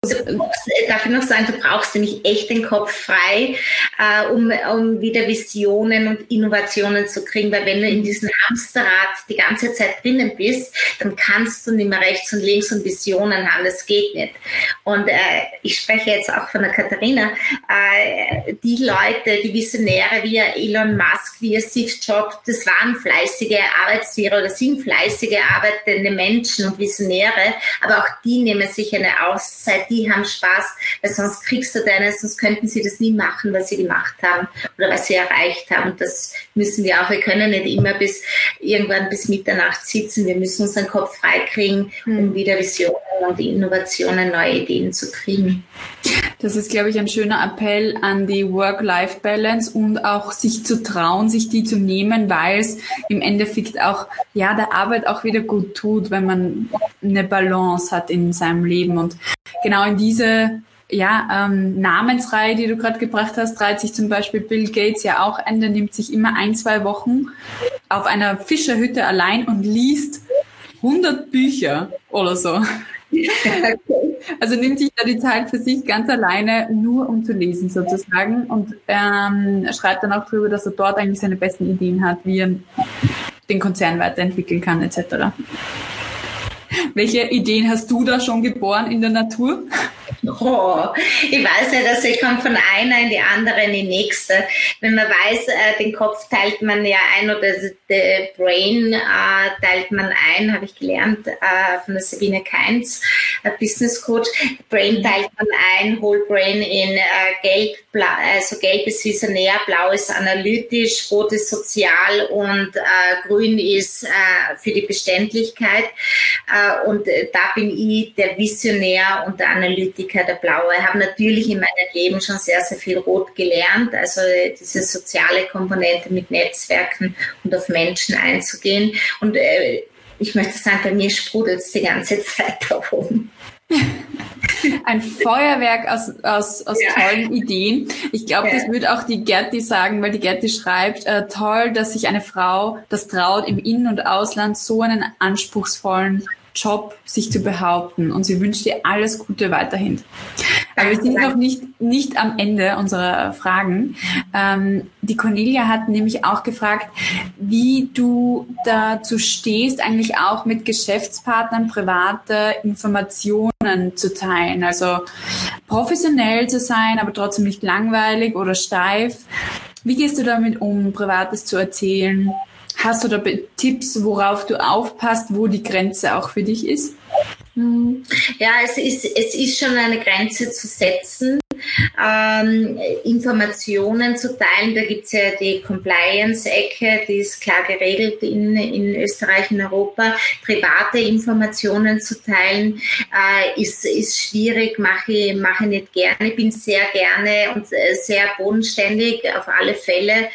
darf ich noch sagen, du brauchst nämlich echt den Kopf frei, äh, um, um wieder Visionen und Innovationen zu kriegen, weil wenn du in diesem Hamsterrad die ganze Zeit drinnen bist, dann kannst du nicht mehr rechts und links und Visionen haben, das geht nicht. Und äh, ich spreche jetzt auch von der Katharina, äh, die Leute, die Visionäre wie Elon Musk, wie Steve Jobs, das waren fleißige Arbeitstiere oder sind fleißige arbeitende Menschen und Visionäre, aber auch die nehmen sich eine eine Auszeit, die haben Spaß, weil sonst kriegst du deine, sonst könnten sie das nie machen, was sie gemacht haben oder was sie erreicht haben. Und das müssen wir auch. Wir können nicht immer bis irgendwann bis Mitternacht sitzen. Wir müssen unseren Kopf freikriegen, um hm. wieder Visionen und Innovationen, neue Ideen zu kriegen. Das ist, glaube ich, ein schöner Appell an die Work-Life-Balance und auch sich zu trauen, sich die zu nehmen, weil es im Endeffekt auch, ja, der Arbeit auch wieder gut tut, wenn man eine Balance hat in seinem Leben. Und genau in diese ja, ähm, Namensreihe, die du gerade gebracht hast, reiht sich zum Beispiel Bill Gates ja auch ein. Der nimmt sich immer ein, zwei Wochen auf einer Fischerhütte allein und liest 100 Bücher oder so. Also nimmt sich da die Zeit für sich ganz alleine, nur um zu lesen sozusagen und ähm, schreibt dann auch darüber, dass er dort eigentlich seine besten Ideen hat, wie er den Konzern weiterentwickeln kann etc. Welche Ideen hast du da schon geboren in der Natur? Oh, ich weiß nicht, also ich komme von einer in die andere in die nächste. Wenn man weiß, äh, den Kopf teilt man ja ein oder the Brain äh, teilt man ein, habe ich gelernt äh, von der Sabine Keinz. Business Coach. Brain teilt man ein, Whole Brain in äh, gelb, blau, also gelb ist visionär, blau ist analytisch, rot ist sozial und äh, grün ist äh, für die Beständigkeit. Und da bin ich der Visionär und der Analytiker, der Blaue. Ich habe natürlich in meinem Leben schon sehr, sehr viel rot gelernt, also diese soziale Komponente mit Netzwerken und auf Menschen einzugehen. Und äh, ich möchte sagen, bei mir sprudelt es die ganze Zeit da oben. Ein Feuerwerk aus, aus, aus ja. tollen Ideen. Ich glaube, ja. das würde auch die Gerti sagen, weil die Gerti schreibt, äh, toll, dass sich eine Frau das traut, im In- und Ausland so einen anspruchsvollen Job sich zu behaupten und sie wünscht dir alles Gute weiterhin. Aber wir sind noch nicht, nicht am Ende unserer Fragen. Ähm, die Cornelia hat nämlich auch gefragt, wie du dazu stehst, eigentlich auch mit Geschäftspartnern private Informationen zu teilen. Also professionell zu sein, aber trotzdem nicht langweilig oder steif. Wie gehst du damit um, Privates zu erzählen? Hast du da Tipps, worauf du aufpasst, wo die Grenze auch für dich ist? Hm. Ja, es ist, es ist schon eine Grenze zu setzen ähm, Informationen zu teilen. Da gibt es ja die Compliance-Ecke, die ist klar geregelt in, in Österreich und Europa. Private Informationen zu teilen äh, ist, ist schwierig, mache ich, mache ich nicht gerne. Ich bin sehr gerne und sehr bodenständig auf alle Fälle.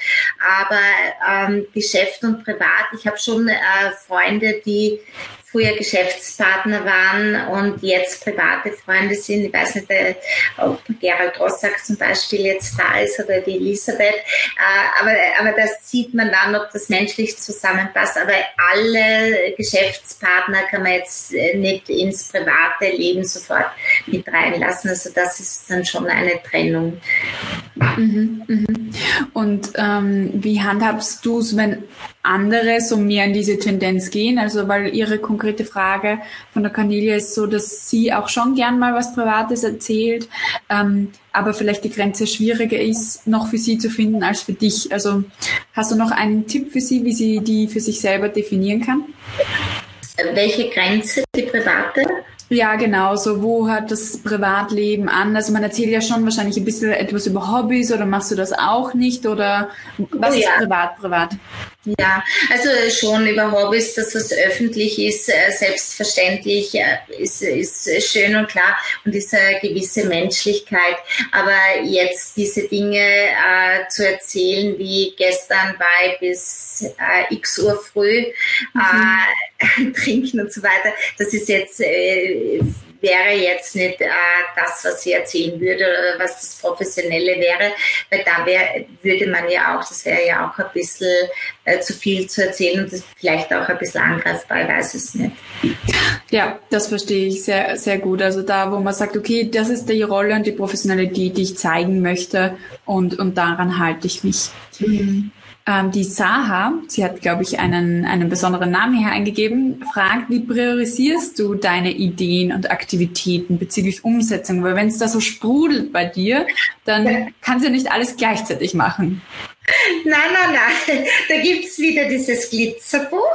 Aber ähm, Geschäft und Privat, ich habe schon äh, Freunde, die früher Geschäftspartner waren und jetzt private Freunde sind. Ich weiß nicht, äh, ob Gerald Rossack zum Beispiel jetzt da ist oder die Elisabeth. Äh, aber, aber das sieht man dann, ob das menschlich zusammenpasst. Aber alle Geschäftspartner kann man jetzt äh, nicht ins private Leben sofort mit reinlassen. Also das ist dann schon eine Trennung. Mhm, mhm. Und ähm, wie handhabst du es, wenn andere so mehr in diese Tendenz gehen? Also weil ihre konkrete Frage von der Cornelia ist so, dass sie auch schon gern mal was Privates erzählt, ähm, aber vielleicht die Grenze schwieriger ist, noch für sie zu finden als für dich. Also hast du noch einen Tipp für sie, wie sie die für sich selber definieren kann? Welche Grenze, die private? Ja, genau. So, wo hat das Privatleben an? Also man erzählt ja schon wahrscheinlich ein bisschen etwas über Hobbys oder machst du das auch nicht? Oder was oh, ist ja. privat, privat? Ja, also schon über Hobbys, dass das öffentlich ist, äh, selbstverständlich äh, ist, ist schön und klar und ist eine gewisse Menschlichkeit. Aber jetzt diese Dinge äh, zu erzählen, wie gestern war ich bis äh, x Uhr früh mhm. äh, trinken und so weiter, das ist jetzt wäre jetzt nicht äh, das, was sie erzählen würde oder was das Professionelle wäre, weil da wär, würde man ja auch, das wäre ja auch ein bisschen äh, zu viel zu erzählen und das vielleicht auch ein bisschen angreifbar, ich weiß es nicht. Ja, das verstehe ich sehr, sehr gut. Also da, wo man sagt, okay, das ist die Rolle und die Professionalität, die ich zeigen möchte und, und daran halte ich mich. Mhm. Ähm, die Saha, sie hat, glaube ich, einen, einen besonderen Namen hier eingegeben, fragt, wie priorisierst du deine Ideen und Aktivitäten bezüglich Umsetzung? Weil wenn es da so sprudelt bei dir, dann kannst du ja nicht alles gleichzeitig machen. Nein, nein, nein. Da gibt es wieder dieses Glitzerbuch.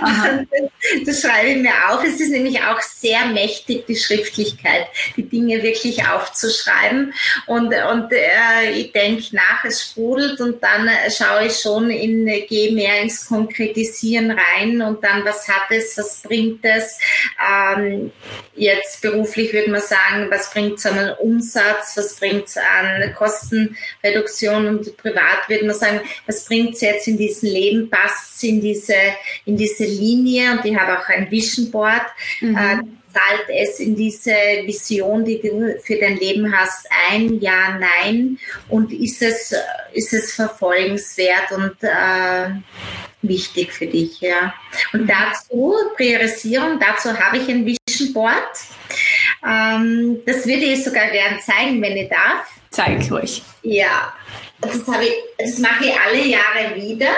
Das, das, schreibe ich mir auf. Es ist nämlich auch sehr mächtig, die Schriftlichkeit, die Dinge wirklich aufzuschreiben. Und, und äh, ich denke nach, es sprudelt und dann schaue ich schon in, gehe mehr ins Konkretisieren rein und dann, was hat es, was bringt es? Ähm, jetzt beruflich würde man sagen, was bringt es an Umsatz, was bringt es an Kostenreduktion und privat würde man sagen, was bringt es jetzt in diesem Leben, passt es in diese, in diese Linie und ich habe auch ein Vision Board. Mhm. Äh, zahlt es in diese Vision, die du für dein Leben hast, ein, ja, nein? Und ist es, ist es verfolgenswert und äh, wichtig für dich, ja? Und mhm. dazu, Priorisierung, dazu habe ich ein Vision Board. Ähm, das würde ich sogar gerne zeigen, wenn ich darf. Zeig ruhig. Ja, das, ich, das mache ich alle Jahre wieder.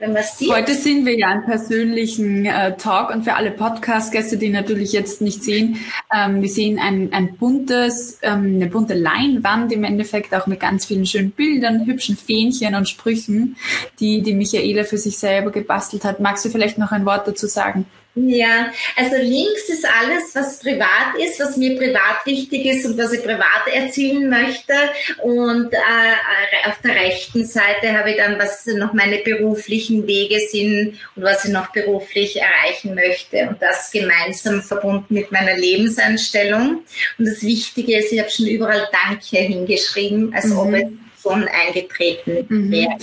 Wenn man sieht. Heute sind wir ja im persönlichen äh, Talk und für alle Podcast-Gäste, die natürlich jetzt nicht sehen, ähm, wir sehen ein, ein buntes, ähm, eine bunte Leinwand im Endeffekt auch mit ganz vielen schönen Bildern, hübschen Fähnchen und Sprüchen, die die Michaela für sich selber gebastelt hat. Magst du vielleicht noch ein Wort dazu sagen? Ja, also links ist alles, was privat ist, was mir privat wichtig ist und was ich privat erzielen möchte. Und äh, auf der rechten Seite habe ich dann, was noch meine beruflichen Wege sind und was ich noch beruflich erreichen möchte. Und das gemeinsam verbunden mit meiner Lebenseinstellung. Und das Wichtige ist, ich habe schon überall Danke hingeschrieben, als mhm. ob es schon eingetreten mhm. wäre.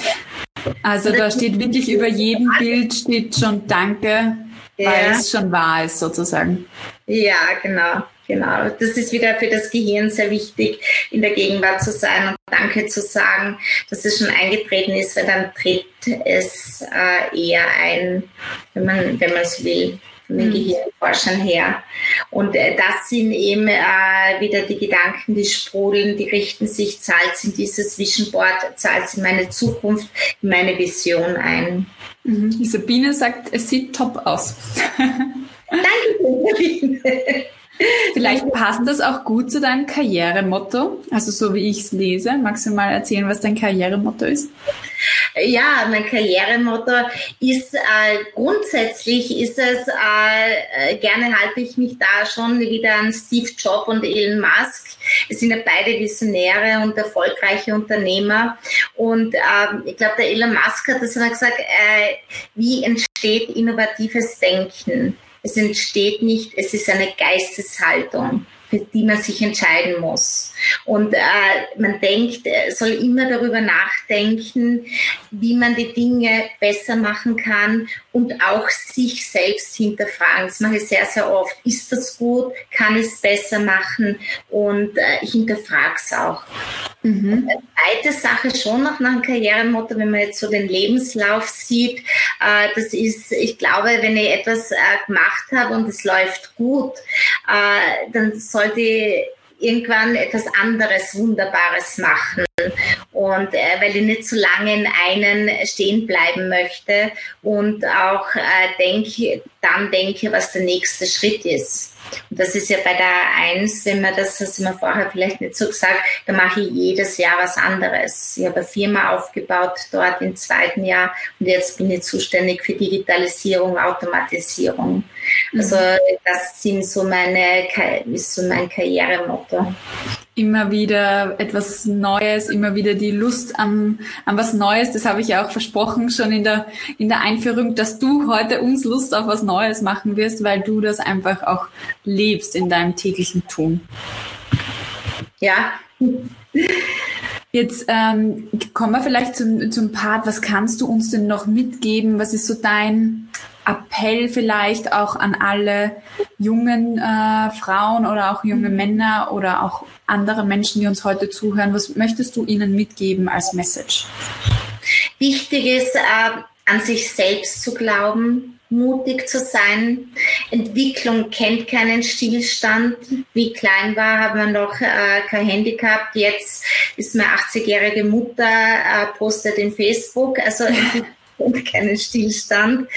Also da steht wirklich über jedem Bild steht schon Danke ja. weil es schon wahr ist sozusagen. Ja, genau. Genau, das ist wieder für das Gehirn sehr wichtig, in der Gegenwart zu sein und Danke zu sagen, dass es schon eingetreten ist, weil dann tritt es äh, eher ein, wenn man, wenn man es will von den mhm. Gehirnforschern her. Und äh, das sind eben äh, wieder die Gedanken, die sprudeln, die richten sich, zahlt in dieses Vision Board, zahlt in meine Zukunft, in meine Vision ein. Mhm. Sabine sagt, es sieht top aus. Danke, Sabine. Vielleicht passt das auch gut zu deinem Karrieremotto, also so wie ich es lese. Magst du mal erzählen, was dein Karrieremotto ist? Ja, mein Karrieremotto ist äh, grundsätzlich ist es, äh, äh, gerne halte ich mich da schon wieder an Steve Jobs und Elon Musk. Es sind ja beide Visionäre und erfolgreiche Unternehmer. Und ähm, ich glaube, der Elon Musk hat das immer gesagt, äh, wie entsteht innovatives Denken? Es entsteht nicht, es ist eine Geisteshaltung für die man sich entscheiden muss. Und äh, man denkt, äh, soll immer darüber nachdenken, wie man die Dinge besser machen kann und auch sich selbst hinterfragen. Das mache ich sehr, sehr oft. Ist das gut? Kann ich es besser machen? Und äh, ich hinterfrage es auch. Mhm. Zweite Sache schon noch nach dem Karrieremotto, wenn man jetzt so den Lebenslauf sieht, äh, das ist, ich glaube, wenn ich etwas äh, gemacht habe und es läuft gut, äh, dann sollte irgendwann etwas anderes Wunderbares machen. Und äh, weil ich nicht zu lange in einen stehen bleiben möchte und auch äh, denke, dann denke, was der nächste Schritt ist. Und das ist ja bei der Eins, wenn man das, das wir vorher vielleicht nicht so gesagt, da mache ich jedes Jahr was anderes. Ich habe eine Firma aufgebaut dort im zweiten Jahr und jetzt bin ich zuständig für Digitalisierung, Automatisierung. Also mhm. das sind so meine, ist so mein Karrieremotto immer wieder etwas Neues, immer wieder die Lust an, an was Neues. Das habe ich ja auch versprochen schon in der, in der Einführung, dass du heute uns Lust auf was Neues machen wirst, weil du das einfach auch lebst in deinem täglichen Tun. Ja. Jetzt ähm, kommen wir vielleicht zum, zum Part, was kannst du uns denn noch mitgeben? Was ist so dein Appell vielleicht auch an alle jungen äh, Frauen oder auch junge Männer oder auch andere Menschen, die uns heute zuhören? Was möchtest du ihnen mitgeben als Message? Wichtig ist, äh, an sich selbst zu glauben, mutig zu sein. Entwicklung kennt keinen Stillstand. Wie klein war, haben wir noch äh, kein Handy gehabt. Jetzt ist meine 80-jährige Mutter, äh, postet in Facebook. Also und keinen Stillstand.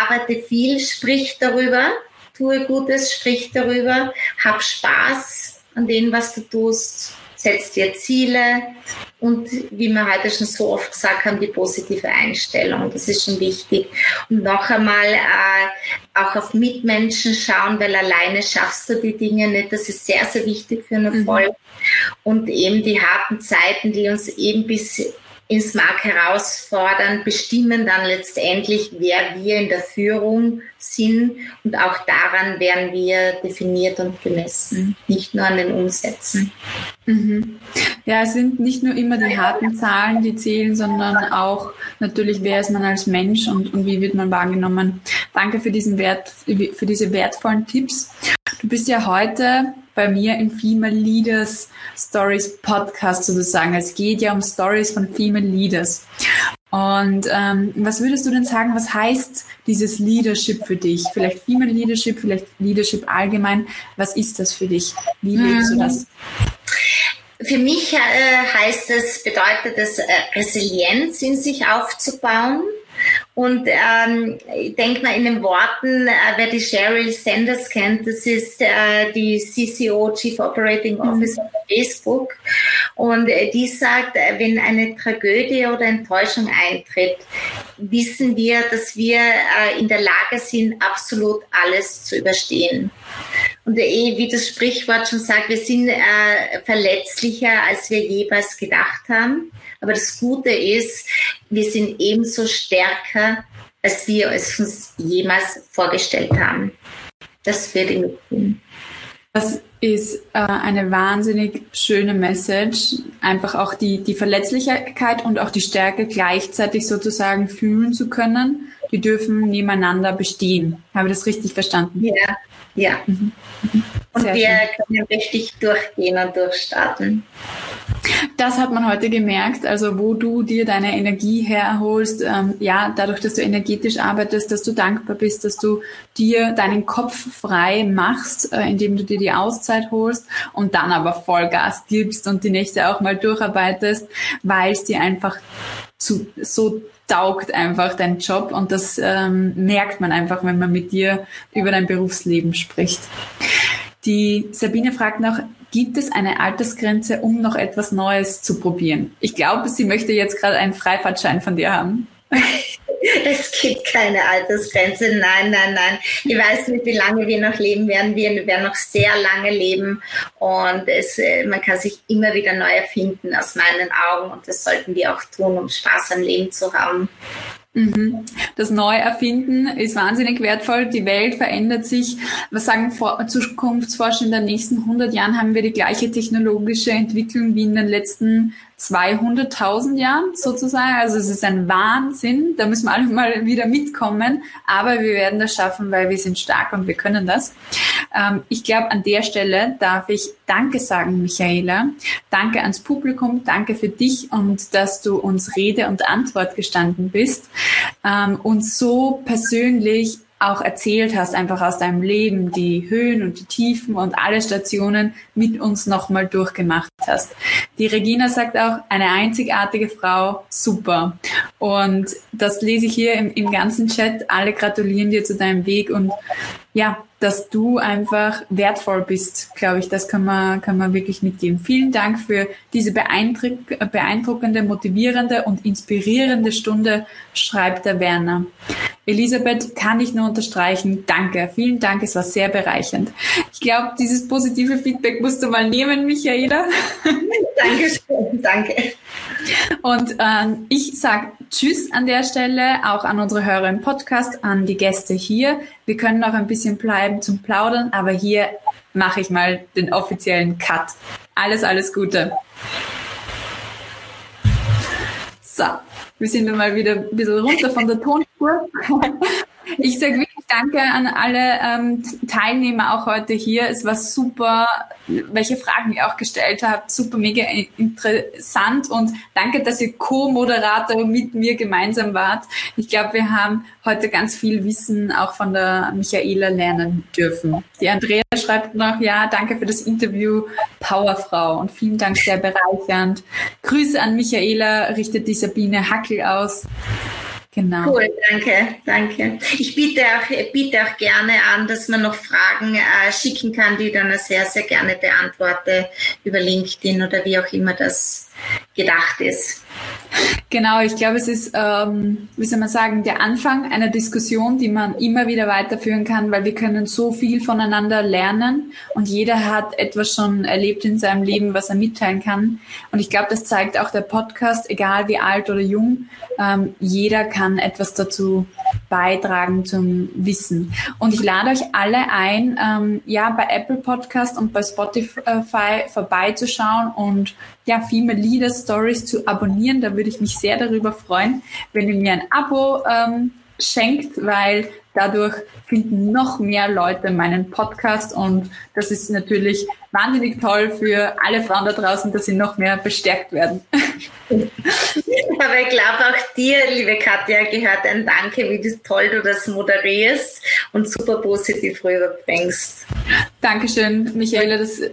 Arbeite viel, sprich darüber, tue Gutes, sprich darüber, hab Spaß an dem, was du tust, setz dir Ziele und wie wir heute schon so oft gesagt haben, die positive Einstellung, das ist schon wichtig. Und noch einmal äh, auch auf Mitmenschen schauen, weil alleine schaffst du die Dinge nicht, das ist sehr, sehr wichtig für einen mhm. Erfolg. Mhm. Und eben die harten Zeiten, die uns eben bis ins Mark herausfordern, bestimmen dann letztendlich, wer wir in der Führung sind und auch daran werden wir definiert und gemessen, nicht nur an den Umsätzen. Mhm. Ja, es sind nicht nur immer die harten Zahlen, die zählen, sondern auch natürlich, wer ist man als Mensch und, und wie wird man wahrgenommen. Danke für diesen Wert, für diese wertvollen Tipps. Du bist ja heute bei mir im Female Leaders Stories Podcast sozusagen. Es geht ja um Stories von Female Leaders. Und ähm, was würdest du denn sagen, was heißt dieses Leadership für dich? Vielleicht Female Leadership, vielleicht Leadership allgemein. Was ist das für dich? Wie lebst du das? Für mich äh, heißt es, bedeutet es, äh, Resilienz in sich aufzubauen und ähm, ich denke mal in den Worten, äh, wer die Sheryl Sanders kennt, das ist äh, die CCO, Chief Operating mhm. Officer mhm. Facebook. Und äh, die sagt, äh, wenn eine Tragödie oder Enttäuschung eintritt, wissen wir, dass wir äh, in der Lage sind, absolut alles zu überstehen. Und eh, wie das Sprichwort schon sagt, wir sind verletzlicher, als wir jeweils gedacht haben. Aber das Gute ist, wir sind ebenso stärker, als wir es uns jemals vorgestellt haben. Das würde ich mitnehmen. Das ist äh, eine wahnsinnig schöne Message, einfach auch die, die Verletzlichkeit und auch die Stärke gleichzeitig sozusagen fühlen zu können. Die dürfen nebeneinander bestehen. Habe ich das richtig verstanden? Ja, ja. Mhm. Mhm. Und wir schön. können richtig durchgehen und durchstarten. Das hat man heute gemerkt, also wo du dir deine Energie herholst, ähm, ja, dadurch, dass du energetisch arbeitest, dass du dankbar bist, dass du dir deinen Kopf frei machst, äh, indem du dir die Auszeit holst und dann aber Vollgas gibst und die Nächte auch mal durcharbeitest, weil es dir einfach zu, so taugt einfach dein Job und das ähm, merkt man einfach, wenn man mit dir über dein Berufsleben spricht. Die Sabine fragt noch, gibt es eine Altersgrenze, um noch etwas Neues zu probieren? Ich glaube, sie möchte jetzt gerade einen Freifahrtschein von dir haben. Es gibt keine Altersgrenze. Nein, nein, nein. Ich weiß nicht, wie lange wir noch leben werden. Wir werden noch sehr lange leben und es, äh, man kann sich immer wieder neu erfinden aus meinen Augen und das sollten wir auch tun, um Spaß am Leben zu haben. Mhm. Das Neuerfinden ist wahnsinnig wertvoll. Die Welt verändert sich. Was sagen Zukunftsforscher in den nächsten 100 Jahren haben wir die gleiche technologische Entwicklung wie in den letzten 200.000 Jahren sozusagen. Also es ist ein Wahnsinn. Da müssen wir alle mal wieder mitkommen. Aber wir werden das schaffen, weil wir sind stark und wir können das. Ähm, ich glaube, an der Stelle darf ich Danke sagen, Michaela. Danke ans Publikum. Danke für dich und dass du uns Rede und Antwort gestanden bist ähm, und so persönlich auch erzählt hast, einfach aus deinem Leben, die Höhen und die Tiefen und alle Stationen mit uns nochmal durchgemacht hast. Die Regina sagt auch, eine einzigartige Frau, super. Und das lese ich hier im, im ganzen Chat. Alle gratulieren dir zu deinem Weg und ja, dass du einfach wertvoll bist, glaube ich, das kann man, kann man wirklich mitgeben. Vielen Dank für diese beeindruck, beeindruckende, motivierende und inspirierende Stunde, schreibt der Werner. Elisabeth, kann ich nur unterstreichen. Danke. Vielen Dank. Es war sehr bereichernd. Ich glaube, dieses positive Feedback musst du mal nehmen, Michaela. Dankeschön. Danke. Und ähm, ich sage Tschüss an der Stelle, auch an unsere Hörer im Podcast, an die Gäste hier. Wir können noch ein bisschen bleiben zum Plaudern, aber hier mache ich mal den offiziellen Cut. Alles, alles Gute. So, wir sind mal wieder ein bisschen runter von der Tonspur. Ich sage Danke an alle ähm, Teilnehmer auch heute hier. Es war super, welche Fragen ihr auch gestellt habt. Super, mega interessant und danke, dass ihr Co-Moderator mit mir gemeinsam wart. Ich glaube, wir haben heute ganz viel Wissen auch von der Michaela lernen dürfen. Die Andrea schreibt noch, ja, danke für das Interview, Powerfrau und vielen Dank, sehr bereichernd. Grüße an Michaela, richtet die Sabine Hackel aus. Genau. Cool, danke, danke. Ich biete auch, biete auch gerne an, dass man noch Fragen äh, schicken kann, die dann sehr, sehr gerne beantworte über LinkedIn oder wie auch immer das gedacht ist. Genau, ich glaube, es ist, ähm, wie soll man sagen, der Anfang einer Diskussion, die man immer wieder weiterführen kann, weil wir können so viel voneinander lernen und jeder hat etwas schon erlebt in seinem Leben, was er mitteilen kann. Und ich glaube, das zeigt auch der Podcast, egal wie alt oder jung, ähm, jeder kann etwas dazu beitragen zum Wissen. Und ich lade euch alle ein, ähm, ja, bei Apple Podcast und bei Spotify vorbeizuschauen und ja, Female Leader Stories zu abonnieren. Da würde ich mich sehr darüber freuen, wenn ihr mir ein Abo ähm, schenkt, weil dadurch finden noch mehr Leute meinen Podcast und das ist natürlich wahnsinnig toll für alle Frauen da draußen, dass sie noch mehr bestärkt werden. Aber ich glaube auch dir, liebe Katja, gehört ein Danke, wie toll du das moderierst und super positiv rüberbringst. Dankeschön, Michaela. Das äh,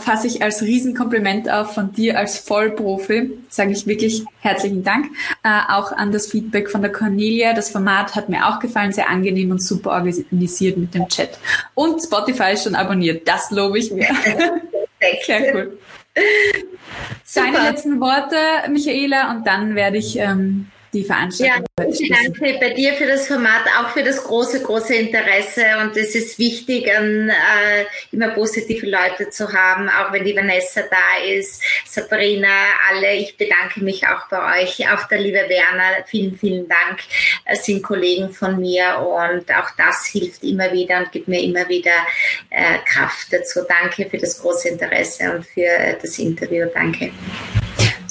fasse ich als Riesenkompliment auf von dir als Vollprofi. Sage ich wirklich herzlichen Dank. Äh, auch an das Feedback von der Cornelia. Das Format hat mir auch gefallen, sehr angenehm und super organisiert mit dem Chat. Und Spotify ist schon abonniert. Das lobe ich mir. Sehr cool. Deine letzten Worte, Michaela, und dann werde ich ähm, die Veranstaltung. Ja, danke bei dir für das Format, auch für das große, große Interesse. Und es ist wichtig, an, äh, immer positive Leute zu haben, auch wenn die Vanessa da ist, Sabrina, alle. Ich bedanke mich auch bei euch, auch der liebe Werner. Vielen, vielen Dank. Es sind Kollegen von mir und auch das hilft immer wieder und gibt mir immer wieder äh, Kraft dazu. Danke für das große Interesse und für das Interview. Danke.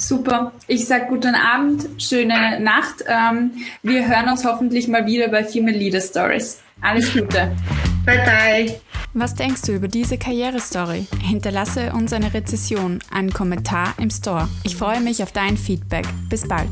Super. Ich sage guten Abend, schöne Nacht. Ähm, wir hören uns hoffentlich mal wieder bei Female Leader Stories. Alles Gute. Bye bye. Was denkst du über diese Karrierestory? Hinterlasse uns eine Rezession, einen Kommentar im Store. Ich freue mich auf dein Feedback. Bis bald.